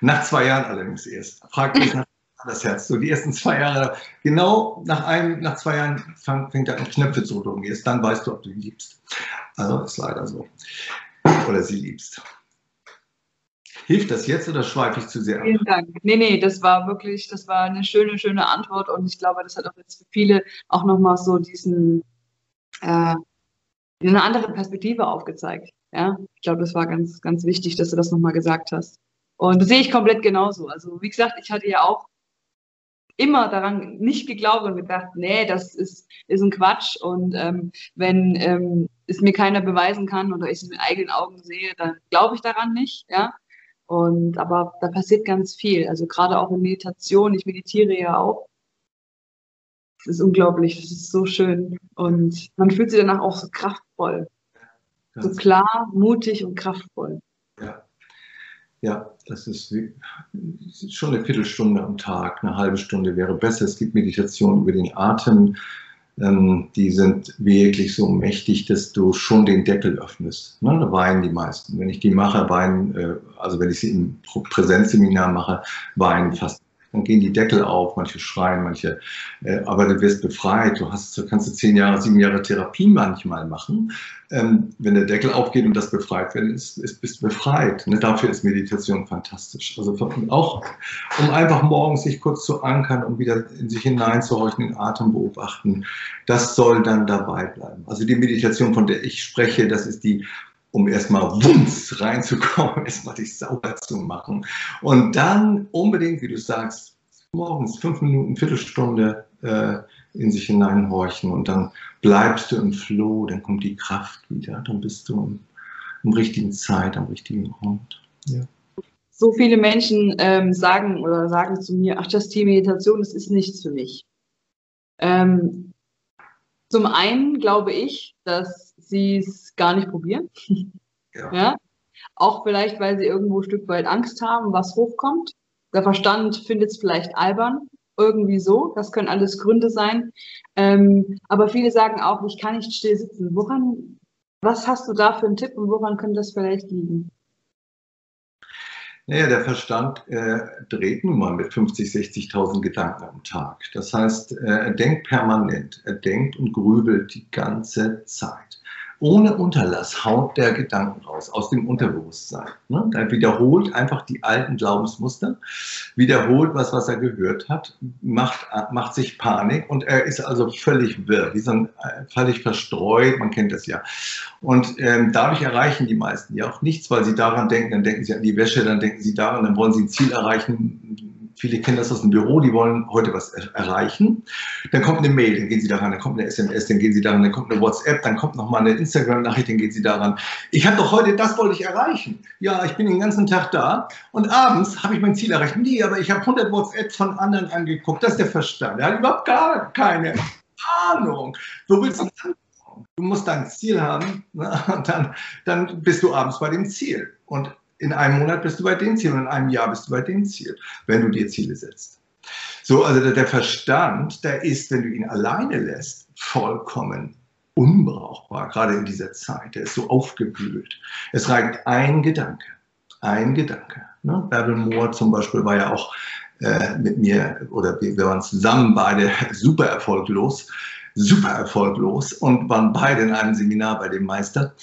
Nach zwei Jahren allerdings erst. Fragt mich nach [LAUGHS] das Herz. So die ersten zwei Jahre, genau nach einem, nach zwei Jahren fängt er an Knöpfe zu drücken. Erst dann weißt du, ob du ihn liebst. Also ist leider so. Oder sie liebst. Hilft das jetzt oder schweife ich zu sehr ab? Vielen Dank. Nee, nee, das war wirklich, das war eine schöne, schöne Antwort und ich glaube, das hat auch jetzt für viele auch nochmal so diesen, äh, eine andere Perspektive aufgezeigt. Ja, ich glaube, das war ganz, ganz wichtig, dass du das nochmal gesagt hast. Und das sehe ich komplett genauso. Also, wie gesagt, ich hatte ja auch immer daran nicht geglaubt und gedacht, nee, das ist, ist ein Quatsch. Und ähm, wenn ähm, es mir keiner beweisen kann oder ich es mit eigenen Augen sehe, dann glaube ich daran nicht. Ja. Und aber da passiert ganz viel. Also gerade auch in Meditation, ich meditiere ja auch. Das ist unglaublich, das ist so schön. Und man fühlt sich danach auch so kraftvoll. so klar, mutig und kraftvoll. Ja. Ja, das ist, wie, schon eine Viertelstunde am Tag, eine halbe Stunde wäre besser. Es gibt Meditationen über den Atem, ähm, die sind wirklich so mächtig, dass du schon den Deckel öffnest. Ne? Da weinen die meisten. Wenn ich die mache, weinen, äh, also wenn ich sie im Präsenzseminar mache, weinen fast dann gehen die Deckel auf, manche schreien, manche, äh, aber du wirst befreit. Du hast, kannst du zehn Jahre, sieben Jahre Therapie manchmal machen. Ähm, wenn der Deckel aufgeht und das befreit wird, ist, ist, bist du befreit. Ne? Dafür ist Meditation fantastisch. Also auch, um einfach morgens sich kurz zu ankern und wieder in sich hineinzuhorchen, den Atem beobachten, das soll dann dabei bleiben. Also die Meditation, von der ich spreche, das ist die um erstmal Wumms reinzukommen, erstmal dich sauber zu machen. Und dann unbedingt, wie du sagst, morgens fünf Minuten, Viertelstunde äh, in sich hineinhorchen und dann bleibst du im Flow, dann kommt die Kraft wieder, dann bist du im, im richtigen Zeit, am richtigen Ort. Ja. So viele Menschen ähm, sagen oder sagen zu mir, ach, das Thema Meditation, das ist nichts für mich. Ähm, zum einen glaube ich, dass sie es gar nicht probieren. Ja. [LAUGHS] ja. Auch vielleicht, weil sie irgendwo ein Stück weit Angst haben, was hochkommt. Der Verstand findet es vielleicht albern. irgendwie so. Das können alles Gründe sein. Ähm, aber viele sagen auch, ich kann nicht still sitzen. Woran, was hast du da für einen Tipp und woran könnte das vielleicht liegen? Naja, der Verstand äh, dreht nun mal mit 50, 60.000 Gedanken am Tag. Das heißt, äh, er denkt permanent, er denkt und grübelt die ganze Zeit ohne Unterlass haut der Gedanken raus aus dem Unterbewusstsein. Ne? Er wiederholt einfach die alten Glaubensmuster, wiederholt was, was er gehört hat, macht, macht sich Panik und er ist also völlig wirr, wie so ein, äh, völlig verstreut, man kennt das ja. Und ähm, dadurch erreichen die meisten ja auch nichts, weil sie daran denken, dann denken sie an die Wäsche, dann denken sie daran, dann wollen sie ein Ziel erreichen, viele kennen das aus dem Büro, die wollen heute was erreichen. Dann kommt eine Mail, dann gehen sie daran, dann kommt eine SMS, dann gehen sie daran, dann kommt eine WhatsApp, dann kommt nochmal eine Instagram-Nachricht, dann gehen sie daran. Ich habe doch heute, das wollte ich erreichen. Ja, ich bin den ganzen Tag da und abends habe ich mein Ziel erreicht. Nee, aber ich habe 100 WhatsApps von anderen angeguckt. Das ist der Verstand. Er hat überhaupt gar keine Ahnung. Wo willst du? Du musst dein Ziel haben ne? und dann, dann bist du abends bei dem Ziel. Und in einem Monat bist du bei dem Ziel und in einem Jahr bist du bei dem Ziel, wenn du dir Ziele setzt. So, also der Verstand, der ist, wenn du ihn alleine lässt, vollkommen unbrauchbar, gerade in dieser Zeit. Der ist so aufgewühlt. Es reicht ein Gedanke, ein Gedanke. Ne? Bärbel Mohr zum Beispiel war ja auch äh, mit mir, oder wir waren zusammen beide super erfolglos, super erfolglos und waren beide in einem Seminar bei dem Meister.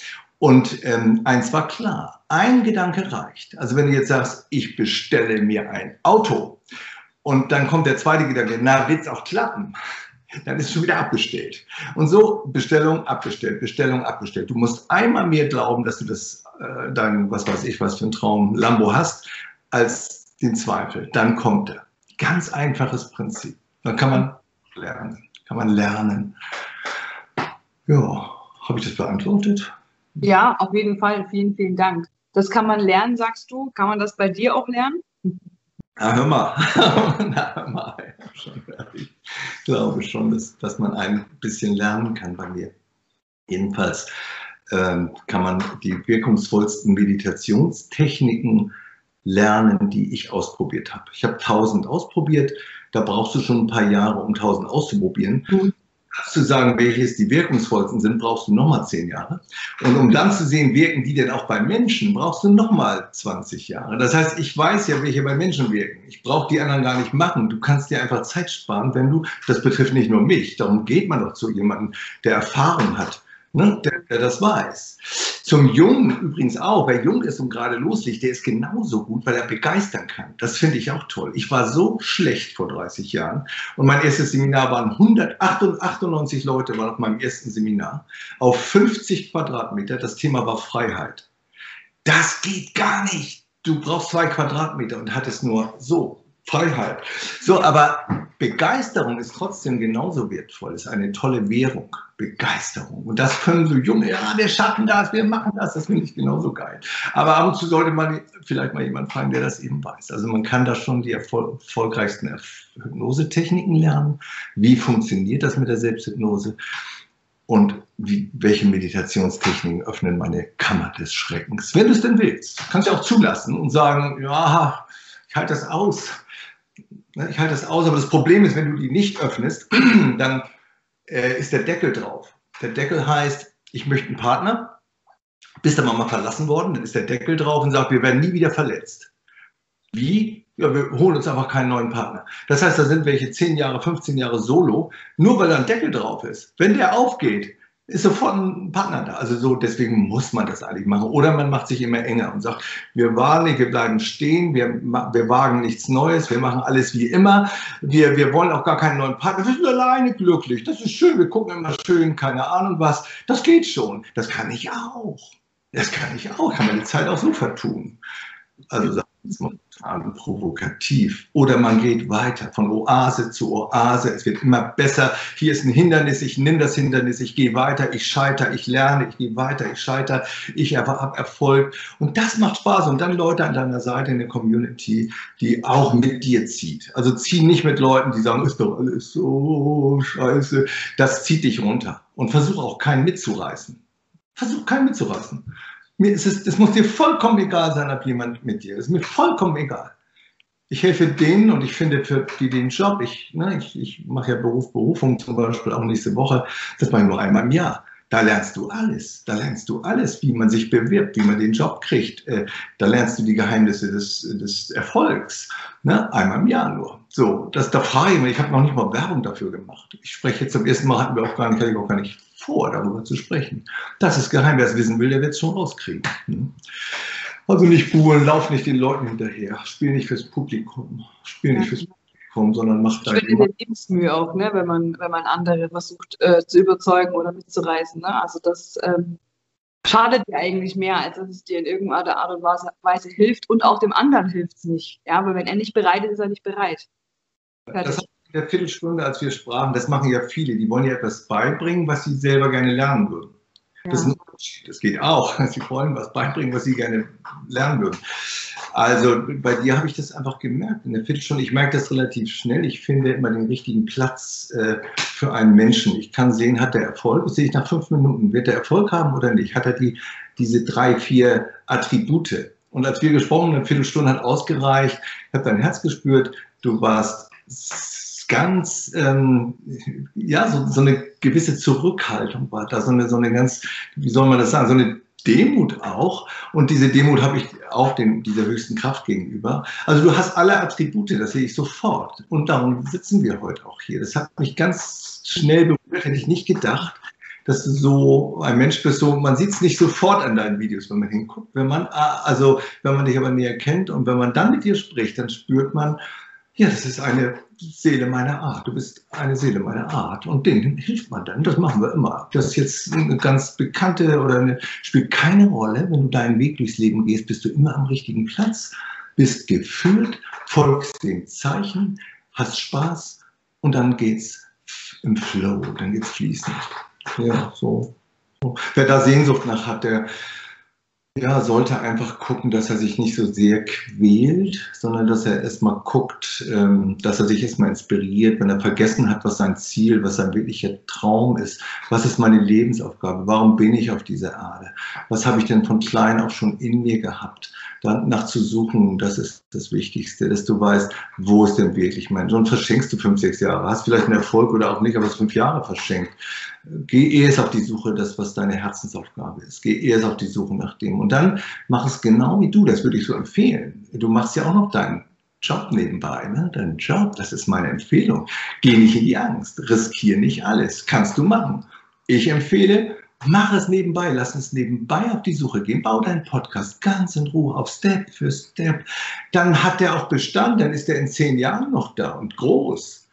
Und ähm, eins war klar, ein Gedanke reicht. Also wenn du jetzt sagst, ich bestelle mir ein Auto und dann kommt der zweite Gedanke, na, wird's auch klappen? [LAUGHS] Dann ist schon wieder abbestellt. Und so Bestellung abbestellt, Bestellung abbestellt. Du musst einmal mehr glauben, dass du das, äh, dein, was weiß ich, was für ein Traum Lambo hast, als den Zweifel. Dann kommt er. Ganz einfaches Prinzip. Dann kann man lernen. Kann man lernen. Ja, habe ich das beantwortet? Ja, auf jeden Fall. Vielen, vielen Dank. Das kann man lernen, sagst du. Kann man das bei dir auch lernen? Na, hör mal. [LAUGHS] Na, hör mal. Ich glaube schon, dass, dass man ein bisschen lernen kann bei mir. Jedenfalls ähm, kann man die wirkungsvollsten Meditationstechniken lernen, die ich ausprobiert habe. Ich habe tausend ausprobiert. Da brauchst du schon ein paar Jahre, um tausend auszuprobieren. Mhm zu sagen, welches die wirkungsvollsten sind, brauchst du nochmal zehn Jahre. Und um dann zu sehen, wirken die denn auch bei Menschen, brauchst du nochmal 20 Jahre. Das heißt, ich weiß ja, welche bei Menschen wirken. Ich brauche die anderen gar nicht machen. Du kannst dir einfach Zeit sparen, wenn du, das betrifft nicht nur mich, darum geht man doch zu jemandem, der Erfahrung hat ne, der, das weiß. Zum Jungen übrigens auch, wer jung ist und gerade loslegt, der ist genauso gut, weil er begeistern kann. Das finde ich auch toll. Ich war so schlecht vor 30 Jahren und mein erstes Seminar waren 198 Leute, waren auf meinem ersten Seminar, auf 50 Quadratmeter. Das Thema war Freiheit. Das geht gar nicht. Du brauchst zwei Quadratmeter und hattest nur so Freiheit. So, aber Begeisterung ist trotzdem genauso wertvoll, ist eine tolle Währung. Begeisterung. Und das können so junge, ja, wir schaffen das, wir machen das, das finde ich genauso geil. Aber ab und zu sollte man vielleicht mal jemanden fragen, der das eben weiß. Also man kann da schon die erfolgreichsten Hypnosetechniken lernen. Wie funktioniert das mit der Selbsthypnose? Und wie, welche Meditationstechniken öffnen meine Kammer des Schreckens? Wenn du es denn willst, kannst du auch zulassen und sagen, ja, ich halte das aus ich halte das aus, aber das Problem ist, wenn du die nicht öffnest, [CLEARS THROAT] dann äh, ist der Deckel drauf. Der Deckel heißt, ich möchte einen Partner, bist aber mal verlassen worden, dann ist der Deckel drauf und sagt, wir werden nie wieder verletzt. Wie? Ja, wir holen uns einfach keinen neuen Partner. Das heißt, da sind welche 10 Jahre, 15 Jahre solo, nur weil da ein Deckel drauf ist. Wenn der aufgeht, ist sofort ein Partner da. Also so, deswegen muss man das eigentlich machen. Oder man macht sich immer enger und sagt, wir wagen wir bleiben stehen, wir, wir wagen nichts Neues, wir machen alles wie immer, wir, wir wollen auch gar keinen neuen Partner, wir sind alleine glücklich, das ist schön, wir gucken immer schön, keine Ahnung was, das geht schon. Das kann ich auch. Das kann ich auch, kann man die Zeit auch so vertun. Also sagen wir mal momentan provokativ. Oder man geht weiter von Oase zu Oase. Es wird immer besser. Hier ist ein Hindernis. Ich nehme das Hindernis. Ich gehe weiter. Ich scheitere. Ich lerne. Ich gehe weiter. Ich scheitere. Ich habe Erfolg. Und das macht Spaß. Und dann Leute an deiner Seite in der Community, die auch mit dir zieht. Also zieh nicht mit Leuten, die sagen, ist doch alles so scheiße. Das zieht dich runter. Und versuch auch keinen mitzureißen. Versuch keinen mitzureißen. Mir ist es, es muss dir vollkommen egal sein, ob jemand mit dir ist. Mir vollkommen egal. Ich helfe denen und ich finde für die den Job, ich, ne, ich, ich mache ja Beruf, Berufung zum Beispiel auch nächste Woche, das mache ich nur einmal im Jahr. Da lernst du alles. Da lernst du alles, wie man sich bewirbt, wie man den Job kriegt. Äh, da lernst du die Geheimnisse des, des Erfolgs. Ne? Einmal im Jahr nur. So, das, da frage ich mich, ich habe noch nicht mal Werbung dafür gemacht. Ich spreche jetzt zum ersten Mal, hatten wir auch gar nicht, hatte ich auch gar nicht vor, darüber zu sprechen. Das ist geheim. Wer es wissen will, der wird es schon rauskriegen. Hm? Also nicht buhlen, lauf nicht den Leuten hinterher. Spiel nicht fürs Publikum. Spiel nicht fürs Publikum sondern macht da immer. Lebensmühe auch, ne? wenn, man, wenn man andere versucht äh, zu überzeugen oder mitzureißen. Ne? Also das ähm, schadet dir eigentlich mehr, als dass es dir in irgendeiner Art und Weise hilft und auch dem anderen hilft es nicht. Ja, aber wenn er nicht bereit ist, ist er nicht bereit. Das der Viertelstunde, als wir sprachen, das machen ja viele, die wollen ja etwas beibringen, was sie selber gerne lernen würden. Ja. Das ist ein Unterschied. Das geht auch. [LAUGHS] Sie wollen was beibringen, was sie gerne lernen würden. Also bei dir habe ich das einfach gemerkt. In der Viertelstunde, ich merke das relativ schnell. Ich finde immer den richtigen Platz äh, für einen Menschen. Ich kann sehen, hat der Erfolg, das sehe ich nach fünf Minuten, wird der Erfolg haben oder nicht? Hat er die, diese drei, vier Attribute? Und als wir gesprochen haben, eine Viertelstunde hat ausgereicht, ich habe dein Herz gespürt, du warst ganz, ähm, ja, so, so eine gewisse Zurückhaltung war da, so eine, so eine ganz, wie soll man das sagen, so eine Demut auch. Und diese Demut habe ich auch den, dieser höchsten Kraft gegenüber. Also du hast alle Attribute, das sehe ich sofort. Und darum sitzen wir heute auch hier. Das hat mich ganz schnell berührt, hätte ich nicht gedacht, dass du so ein Mensch bist. So, man sieht es nicht sofort an deinen Videos, wenn man hinguckt. Wenn man, also, wenn man dich aber näher kennt und wenn man dann mit dir spricht, dann spürt man, ja, das ist eine Seele meiner Art. Du bist eine Seele meiner Art. Und denen hilft man dann. Das machen wir immer. Das ist jetzt eine ganz bekannte oder eine, spielt keine Rolle. Wenn du deinen Weg durchs Leben gehst, bist du immer am richtigen Platz, bist gefühlt, folgst den Zeichen, hast Spaß und dann geht's im Flow, dann geht's fließend. Ja, so. Wer da Sehnsucht nach hat, der ja, sollte einfach gucken, dass er sich nicht so sehr quält, sondern dass er erstmal guckt, ähm, dass er sich erstmal inspiriert, wenn er vergessen hat, was sein Ziel, was sein wirklicher Traum ist. Was ist meine Lebensaufgabe? Warum bin ich auf dieser Erde? Was habe ich denn von klein auch schon in mir gehabt? Danach zu suchen, das ist das Wichtigste, dass du weißt, wo ist denn wirklich mein, sonst verschenkst du fünf, sechs Jahre, hast vielleicht einen Erfolg oder auch nicht, aber es fünf Jahre verschenkt. Geh erst auf die Suche, das, was deine Herzensaufgabe ist. Geh erst auf die Suche nach dem. Und dann mach es genau wie du, das würde ich so empfehlen. Du machst ja auch noch deinen Job nebenbei, ne? dein Job, das ist meine Empfehlung. Geh nicht in die Angst, riskier nicht alles, kannst du machen. Ich empfehle, mach es nebenbei, lass uns nebenbei auf die Suche gehen, bau deinen Podcast ganz in Ruhe auf Step für Step. Dann hat der auch Bestand, dann ist er in zehn Jahren noch da und groß.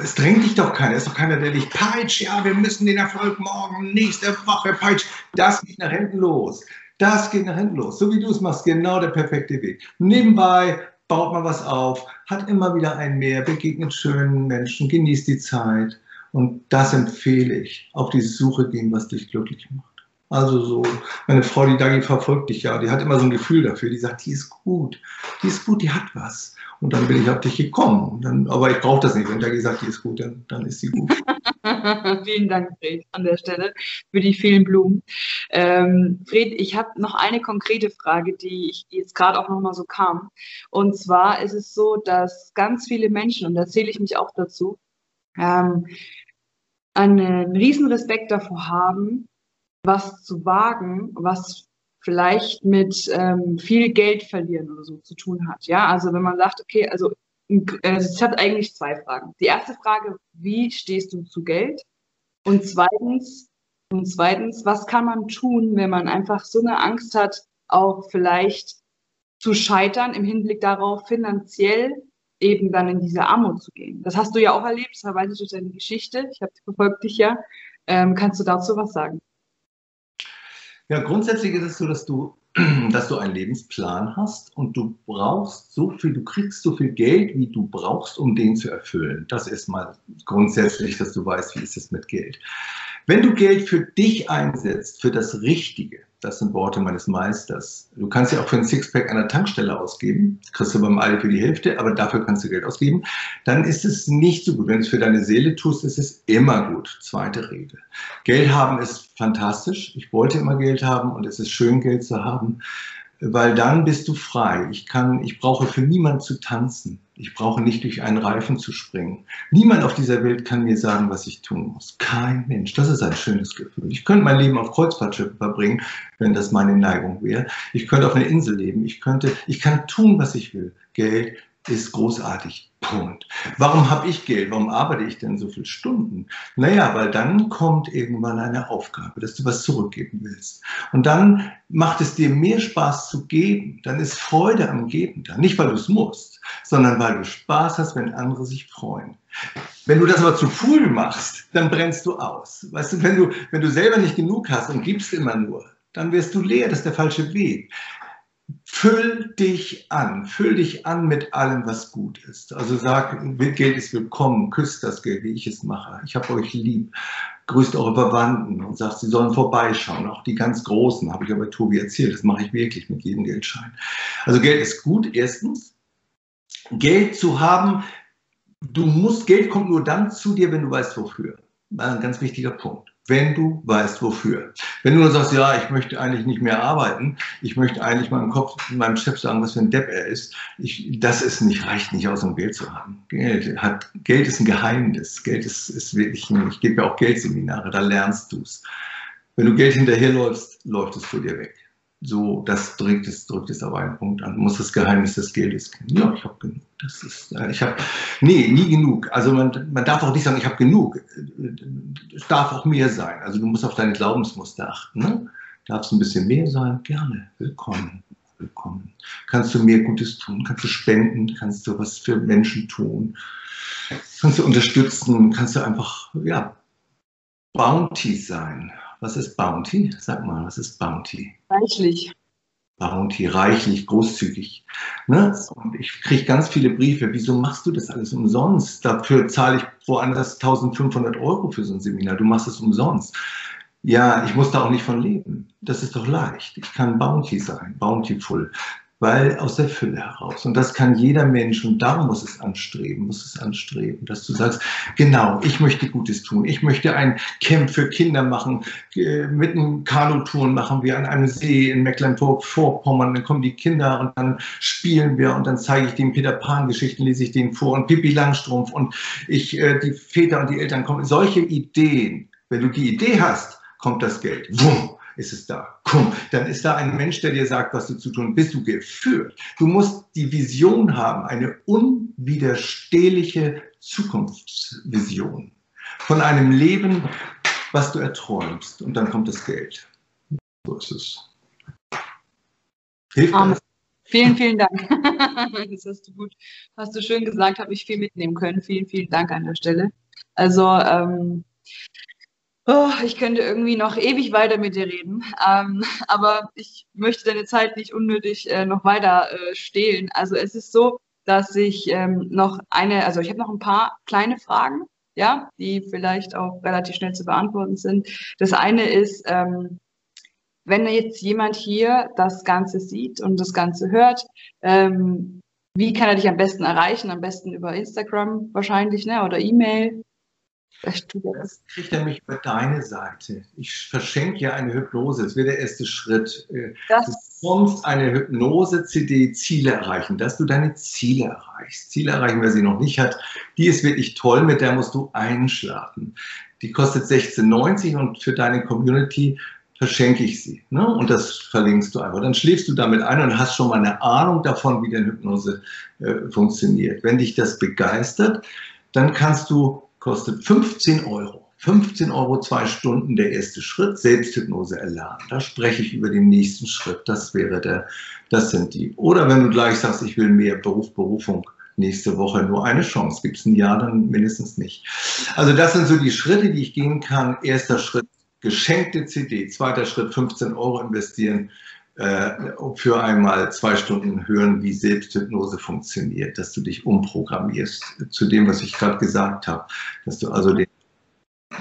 Es drängt dich doch keiner. Es ist doch keiner, der dich peitscht. Ja, wir müssen den Erfolg morgen, nächste Woche peitscht. Das geht nach hinten los. Das geht nach hinten los. So wie du es machst, genau der perfekte Weg. Nebenbei baut man was auf, hat immer wieder ein Mehr, begegnet schönen Menschen, genießt die Zeit. Und das empfehle ich. Auf die Suche gehen, was dich glücklich macht. Also so, meine Frau, die Dagi verfolgt dich ja, die hat immer so ein Gefühl dafür, die sagt, die ist gut, die ist gut, die hat was. Und dann bin ich auf dich gekommen. Dann, aber ich brauche das nicht. Wenn Dagi sagt, die ist gut, dann, dann ist sie gut. [LAUGHS] vielen Dank, Fred, an der Stelle für die vielen Blumen. Ähm, Fred, ich habe noch eine konkrete Frage, die ich jetzt gerade auch nochmal so kam. Und zwar ist es so, dass ganz viele Menschen, und da zähle ich mich auch dazu, ähm, einen riesen Respekt davor haben, was zu wagen, was vielleicht mit ähm, viel Geld verlieren oder so zu tun hat. Ja, also wenn man sagt, okay, also äh, es hat eigentlich zwei Fragen. Die erste Frage, wie stehst du zu Geld? Und zweitens, und zweitens, was kann man tun, wenn man einfach so eine Angst hat, auch vielleicht zu scheitern im Hinblick darauf, finanziell eben dann in diese Armut zu gehen. Das hast du ja auch erlebt, das weiß ich durch deine Geschichte. Ich habe verfolgt dich ja. Ähm, kannst du dazu was sagen? Ja, grundsätzlich ist es so, dass du, [CLEARS THROAT] dass du einen Lebensplan hast und du brauchst so viel, du kriegst so viel Geld, wie du brauchst, um den zu erfüllen. Das ist mal grundsätzlich, dass du weißt, wie ist es mit Geld. Wenn du Geld für dich einsetzt, für das Richtige, das sind Worte meines Meisters. Du kannst ja auch für ein Sixpack an der Tankstelle ausgeben. Das kriegst du beim Aldi für die Hälfte, aber dafür kannst du Geld ausgeben. Dann ist es nicht so gut. Wenn du es für deine Seele tust, ist es immer gut. Zweite Regel. Geld haben ist fantastisch. Ich wollte immer Geld haben und es ist schön, Geld zu haben. Weil dann bist du frei. Ich kann, ich brauche für niemanden zu tanzen. Ich brauche nicht durch einen Reifen zu springen. Niemand auf dieser Welt kann mir sagen, was ich tun muss. Kein Mensch. Das ist ein schönes Gefühl. Ich könnte mein Leben auf Kreuzfahrtschiffen verbringen, wenn das meine Neigung wäre. Ich könnte auf einer Insel leben. Ich könnte, ich kann tun, was ich will. Geld ist großartig. Punkt. Warum habe ich Geld? Warum arbeite ich denn so viele Stunden? Naja, weil dann kommt irgendwann eine Aufgabe, dass du was zurückgeben willst. Und dann macht es dir mehr Spaß zu geben. Dann ist Freude am Geben da. Nicht, weil du es musst, sondern weil du Spaß hast, wenn andere sich freuen. Wenn du das aber zu früh machst, dann brennst du aus. Weißt du, wenn du, wenn du selber nicht genug hast und gibst immer nur, dann wirst du leer. Das ist der falsche Weg. Füll dich an, füll dich an mit allem, was gut ist. Also sag, Geld ist willkommen, küsst das Geld, wie ich es mache. Ich habe euch lieb. Grüßt eure Verwandten und sagt, sie sollen vorbeischauen. Auch die ganz Großen, habe ich aber Tobi erzählt, das mache ich wirklich mit jedem Geldschein. Also Geld ist gut, erstens. Geld zu haben, du musst, Geld kommt nur dann zu dir, wenn du weißt, wofür. Ein ganz wichtiger Punkt wenn du weißt, wofür. Wenn du nur sagst, ja, ich möchte eigentlich nicht mehr arbeiten, ich möchte eigentlich meinem Kopf, meinem Chef sagen, was für ein Depp er ist, ich, das ist nicht, reicht nicht aus, um Geld zu haben. Geld, hat, Geld ist ein Geheimnis. Geld ist, ist wirklich, ein, ich gebe ja auch Geldseminare, da lernst du es. Wenn du Geld hinterherläufst, läuft es vor dir weg so, das drückt es, drückt es aber einen Punkt an. Muss das Geheimnis des Geldes kennen. Ja, ich habe genug. Das ist, äh, ich habe, nee, nie genug. Also man, man darf auch nicht sagen, ich habe genug. Es darf auch mehr sein. Also du musst auf deine Glaubensmuster achten. Ne? Darf es ein bisschen mehr sein? Gerne. Willkommen. Willkommen. Kannst du mehr Gutes tun? Kannst du spenden? Kannst du was für Menschen tun? Kannst du unterstützen? Kannst du einfach, ja, Bounty sein. Was ist Bounty? Sag mal, was ist Bounty? Reichlich. Bounty, reichlich, großzügig. Ne? Und ich kriege ganz viele Briefe, wieso machst du das alles umsonst? Dafür zahle ich woanders 1500 Euro für so ein Seminar, du machst es umsonst. Ja, ich muss da auch nicht von leben. Das ist doch leicht. Ich kann Bounty sein, bountiful weil aus der Fülle heraus. Und das kann jeder Mensch und darum muss es anstreben, muss es anstreben, dass du sagst, genau, ich möchte Gutes tun. Ich möchte ein Camp für Kinder machen, äh, mit einem Kanutouren machen wir an einem See in Mecklenburg-Vorpommern. Dann kommen die Kinder und dann spielen wir und dann zeige ich denen Peter Pan-Geschichten, lese ich denen vor und Pippi Langstrumpf und ich, äh, die Väter und die Eltern kommen. Solche Ideen, wenn du die Idee hast, kommt das Geld. Wumm ist es da. Komm, dann ist da ein Mensch, der dir sagt, was du zu tun bist. Du geführt. Du musst die Vision haben, eine unwiderstehliche Zukunftsvision von einem Leben, was du erträumst. Und dann kommt das Geld. So ist es. Hilft das? Vielen, vielen Dank. [LAUGHS] das hast du gut, hast du schön gesagt, habe ich viel mitnehmen können. Vielen, vielen Dank an der Stelle. Also ähm, Oh, ich könnte irgendwie noch ewig weiter mit dir reden, ähm, [LAUGHS] aber ich möchte deine Zeit nicht unnötig äh, noch weiter äh, stehlen. Also es ist so, dass ich ähm, noch eine, also ich habe noch ein paar kleine Fragen, ja, die vielleicht auch relativ schnell zu beantworten sind. Das eine ist, ähm, wenn jetzt jemand hier das Ganze sieht und das Ganze hört, ähm, wie kann er dich am besten erreichen? Am besten über Instagram wahrscheinlich, ne? Oder E-Mail. Das kriegt er mich über deine Seite. Ich verschenke ja eine Hypnose. Das wäre der erste Schritt. Das du bekommst eine Hypnose-CD Ziele erreichen, dass du deine Ziele erreichst. Ziele erreichen, wer sie noch nicht hat, die ist wirklich toll, mit der musst du einschlafen. Die kostet 16,90 und für deine Community verschenke ich sie. Ne? Und das verlinkst du einfach. Dann schläfst du damit ein und hast schon mal eine Ahnung davon, wie deine Hypnose äh, funktioniert. Wenn dich das begeistert, dann kannst du kostet 15 Euro. 15 Euro zwei Stunden der erste Schritt, Selbsthypnose erlernen. Da spreche ich über den nächsten Schritt. Das wäre der, das sind die. Oder wenn du gleich sagst, ich will mehr Beruf, Berufung, nächste Woche nur eine Chance. Gibt es ein Jahr, dann mindestens nicht. Also das sind so die Schritte, die ich gehen kann. Erster Schritt, geschenkte CD. Zweiter Schritt, 15 Euro investieren äh, für einmal zwei Stunden hören, wie Selbsthypnose funktioniert, dass du dich umprogrammierst zu dem, was ich gerade gesagt habe, dass du also den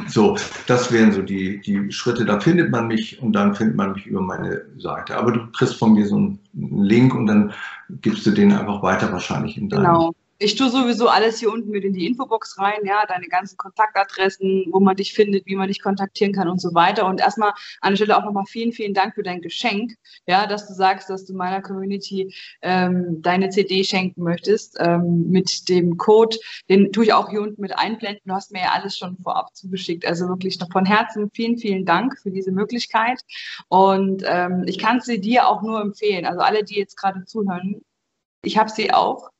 so, das wären so die, die Schritte. Da findet man mich und dann findet man mich über meine Seite. Aber du kriegst von mir so einen Link und dann gibst du den einfach weiter wahrscheinlich in deinem. Genau. Ich tue sowieso alles hier unten mit in die Infobox rein, ja, deine ganzen Kontaktadressen, wo man dich findet, wie man dich kontaktieren kann und so weiter. Und erstmal an der Stelle auch nochmal vielen, vielen Dank für dein Geschenk, ja, dass du sagst, dass du meiner Community ähm, deine CD schenken möchtest ähm, mit dem Code. Den tue ich auch hier unten mit einblenden. Du hast mir ja alles schon vorab zugeschickt. Also wirklich noch von Herzen vielen, vielen Dank für diese Möglichkeit. Und ähm, ich kann sie dir auch nur empfehlen. Also alle, die jetzt gerade zuhören, ich habe sie auch.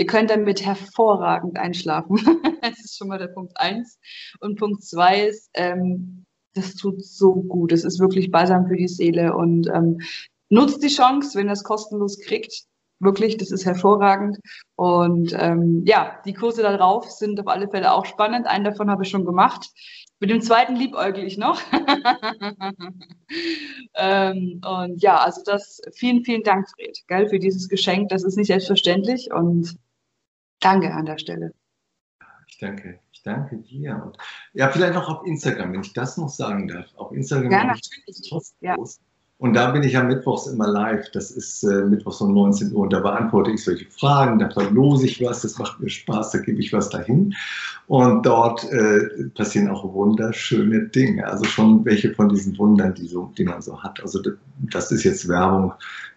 Ihr könnt damit hervorragend einschlafen. [LAUGHS] das ist schon mal der Punkt eins. Und Punkt zwei ist, ähm, das tut so gut. Es ist wirklich balsam für die Seele und ähm, nutzt die Chance, wenn ihr es kostenlos kriegt. Wirklich, das ist hervorragend. Und ähm, ja, die Kurse darauf sind auf alle Fälle auch spannend. Einen davon habe ich schon gemacht. Mit dem zweiten liebäugel ich noch. [LAUGHS] ähm, und ja, also das, vielen, vielen Dank, Fred, gell, für dieses Geschenk. Das ist nicht selbstverständlich und Danke an der Stelle. Ich danke, ich danke dir. Und ja, vielleicht noch auf Instagram, wenn ich das noch sagen darf. Auf Instagram. Ja, natürlich. Ja. Und da bin ich ja mittwochs immer live. Das ist äh, mittwochs um 19 Uhr. Und da beantworte ich solche Fragen, da verlose ich was, das macht mir Spaß, da gebe ich was dahin. Und dort äh, passieren auch wunderschöne Dinge. Also schon welche von diesen Wundern, die, so, die man so hat. Also das ist jetzt Werbung.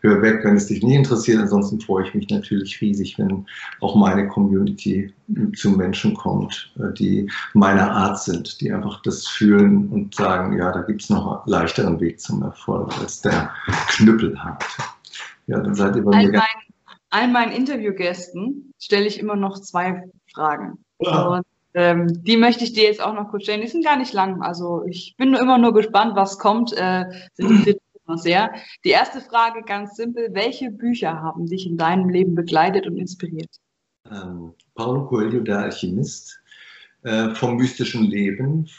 Hör weg, wenn es dich nie interessiert. Ansonsten freue ich mich natürlich riesig, wenn auch meine Community zu Menschen kommt, äh, die meiner Art sind, die einfach das fühlen und sagen, ja, da gibt es noch einen leichteren Weg zum Erfolg als der Knüppelhart. Ja, dann seid ihr bei all mir. Mein, all meinen Interviewgästen stelle ich immer noch zwei Fragen. Ja. Und, ähm, die möchte ich dir jetzt auch noch kurz stellen. Die sind gar nicht lang. Also ich bin immer nur gespannt, was kommt. Äh, sind immer sehr. Die erste Frage ganz simpel. Welche Bücher haben dich in deinem Leben begleitet und inspiriert? Ähm, Paulo Coelho, der Alchemist, äh, vom mystischen Leben,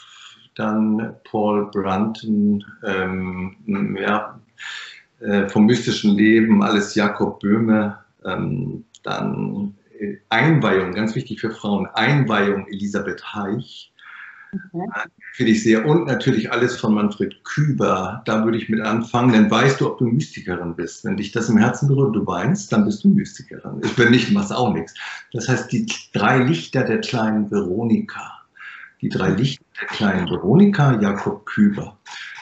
dann Paul Brunton, ähm, ja, äh, vom mystischen Leben, alles Jakob Böhme, ähm, dann Einweihung, ganz wichtig für Frauen, Einweihung Elisabeth Heich, Okay. Finde ich sehr. Und natürlich alles von Manfred Küber. Da würde ich mit anfangen. Dann weißt du, ob du Mystikerin bist. Wenn dich das im Herzen berührt, du weinst, dann bist du Mystikerin. Wenn nicht, machst auch nichts. Das heißt, die drei Lichter der kleinen Veronika. Die drei Lichter der kleinen Veronika, Jakob Küber.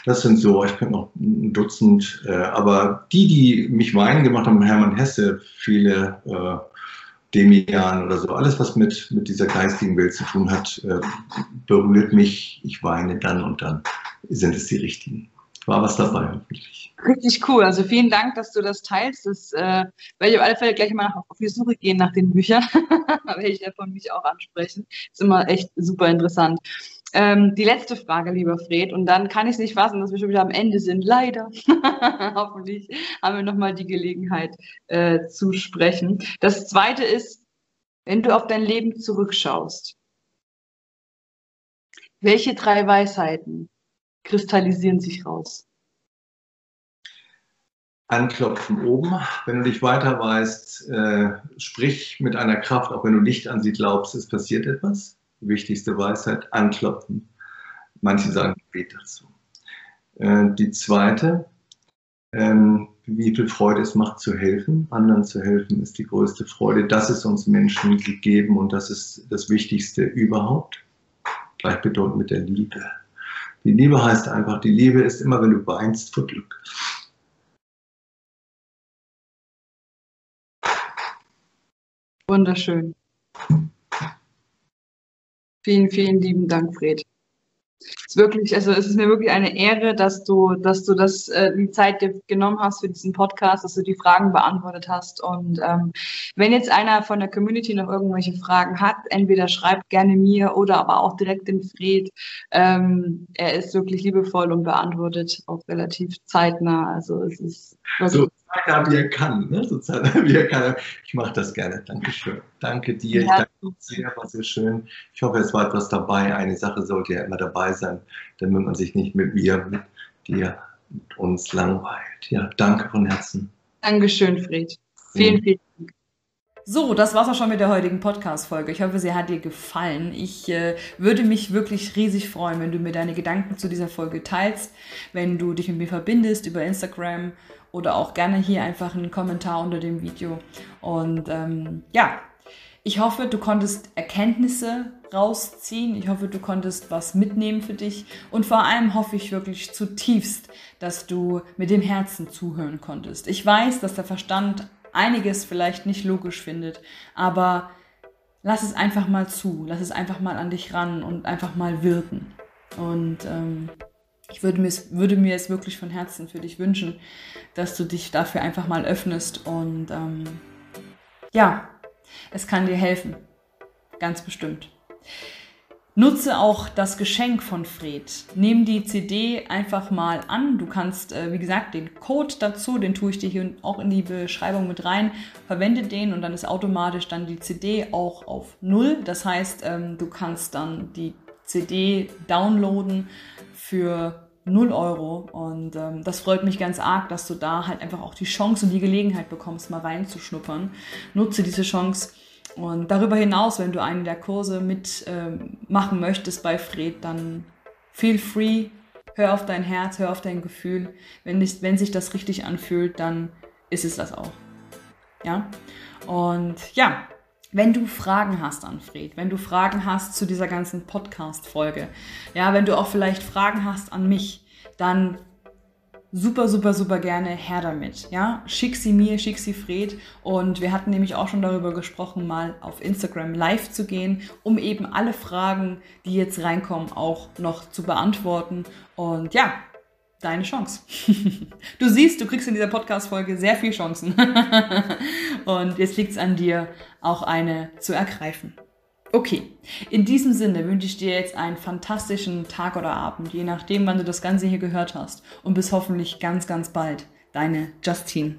Das sind so, ich könnte noch ein Dutzend, äh, aber die, die mich weinen gemacht haben, Hermann Hesse, viele äh, Demian oder so, alles, was mit, mit dieser geistigen Welt zu tun hat, äh, berührt mich. Ich weine dann und dann sind es die richtigen. War was dabei, hoffentlich. Richtig cool. Also vielen Dank, dass du das teilst. Das äh, werde ich auf alle Fälle gleich mal auf die Suche gehen nach den Büchern. [LAUGHS] werde ich davon mich auch ansprechen. Ist immer echt super interessant. Ähm, die letzte Frage, lieber Fred, und dann kann ich es nicht fassen, dass wir schon wieder am Ende sind. Leider. [LAUGHS] Hoffentlich haben wir nochmal die Gelegenheit äh, zu sprechen. Das zweite ist, wenn du auf dein Leben zurückschaust, welche drei Weisheiten kristallisieren sich raus? Anklopfen oben. Wenn du dich weiter weißt, äh, sprich mit einer Kraft, auch wenn du nicht an sie glaubst, es passiert etwas wichtigste Weisheit, anklopfen. Manche sagen Gebet dazu. Äh, die zweite, ähm, wie viel Freude es macht zu helfen, anderen zu helfen, ist die größte Freude. Das ist uns Menschen gegeben und das ist das Wichtigste überhaupt. Gleichbedeutend mit der Liebe. Die Liebe heißt einfach, die Liebe ist immer, wenn du weinst vor Glück. Wunderschön. Vielen, vielen lieben Dank, Fred. Es ist wirklich, also es ist mir wirklich eine Ehre, dass du, dass du das äh, die Zeit dir genommen hast für diesen Podcast, dass du die Fragen beantwortet hast. Und ähm, wenn jetzt einer von der Community noch irgendwelche Fragen hat, entweder schreibt gerne mir oder aber auch direkt den Fred. Ähm, er ist wirklich liebevoll und beantwortet auch relativ zeitnah. Also es ist so zeitnah wie er kann, ne? so zeitnah wie er kann. Ich mache das gerne. Dankeschön. Danke dir. Ja, ich danke dir sehr, war sehr schön. Ich hoffe, es war etwas dabei. Eine Sache sollte ja immer dabei sein, damit man sich nicht mit mir, mit dir, mit uns langweilt. Ja, danke von Herzen. Dankeschön, Fred. Vielen, vielen Dank. So, das war's auch schon mit der heutigen Podcast-Folge. Ich hoffe, sie hat dir gefallen. Ich äh, würde mich wirklich riesig freuen, wenn du mir deine Gedanken zu dieser Folge teilst, wenn du dich mit mir verbindest über Instagram oder auch gerne hier einfach einen Kommentar unter dem Video. Und ähm, ja, Ich hoffe, du konntest Erkenntnisse rausziehen. Ich hoffe, du konntest was mitnehmen für dich. Und vor allem hoffe ich wirklich zutiefst, dass du mit dem Herzen zuhören konntest. Ich weiß, dass der Verstand einiges vielleicht nicht logisch findet, aber lass es einfach mal zu. Lass es einfach mal an dich ran und einfach mal wirken. Und ähm, ich würde mir, würde mir es wirklich von Herzen für dich wünschen, dass du dich dafür einfach mal öffnest und ähm, ja, es kann dir helfen. Ganz bestimmt. Nutze auch das Geschenk von Fred. Nimm die CD einfach mal an. Du kannst, äh, wie gesagt, den Code dazu, den tue ich dir hier auch in die Beschreibung mit rein. Verwende den und dann ist automatisch dann die CD auch auf Null. Das heißt, ähm, du kannst dann die CD downloaden für 0 Euro. Und ähm, das freut mich ganz arg, dass du da halt einfach auch die Chance und die Gelegenheit bekommst, mal reinzuschnuppern. Nutze diese Chance. Und darüber hinaus, wenn du einen der Kurse mitmachen ähm, möchtest bei Fred, dann feel free, hör auf dein Herz, hör auf dein Gefühl. Wenn, nicht, wenn sich das richtig anfühlt, dann ist es das auch. Ja? Und ja, wenn du Fragen hast an Fred, wenn du Fragen hast zu dieser ganzen Podcast-Folge, ja, wenn du auch vielleicht Fragen hast an mich, dann super, super, super gerne her damit. Ja, schick sie mir, schick sie Fred. Und wir hatten nämlich auch schon darüber gesprochen, mal auf Instagram live zu gehen, um eben alle Fragen, die jetzt reinkommen, auch noch zu beantworten. Und ja, deine Chance. [LAUGHS] du siehst, du kriegst in dieser Podcast-Folge sehr viele Chancen. [LAUGHS] Und jetzt liegt es an dir, auch eine zu ergreifen. Okay, in diesem Sinne wünsche ich dir jetzt einen fantastischen Tag oder Abend, je nachdem, wann du das Ganze hier gehört hast. Und bis hoffentlich ganz, ganz bald. Deine Justine.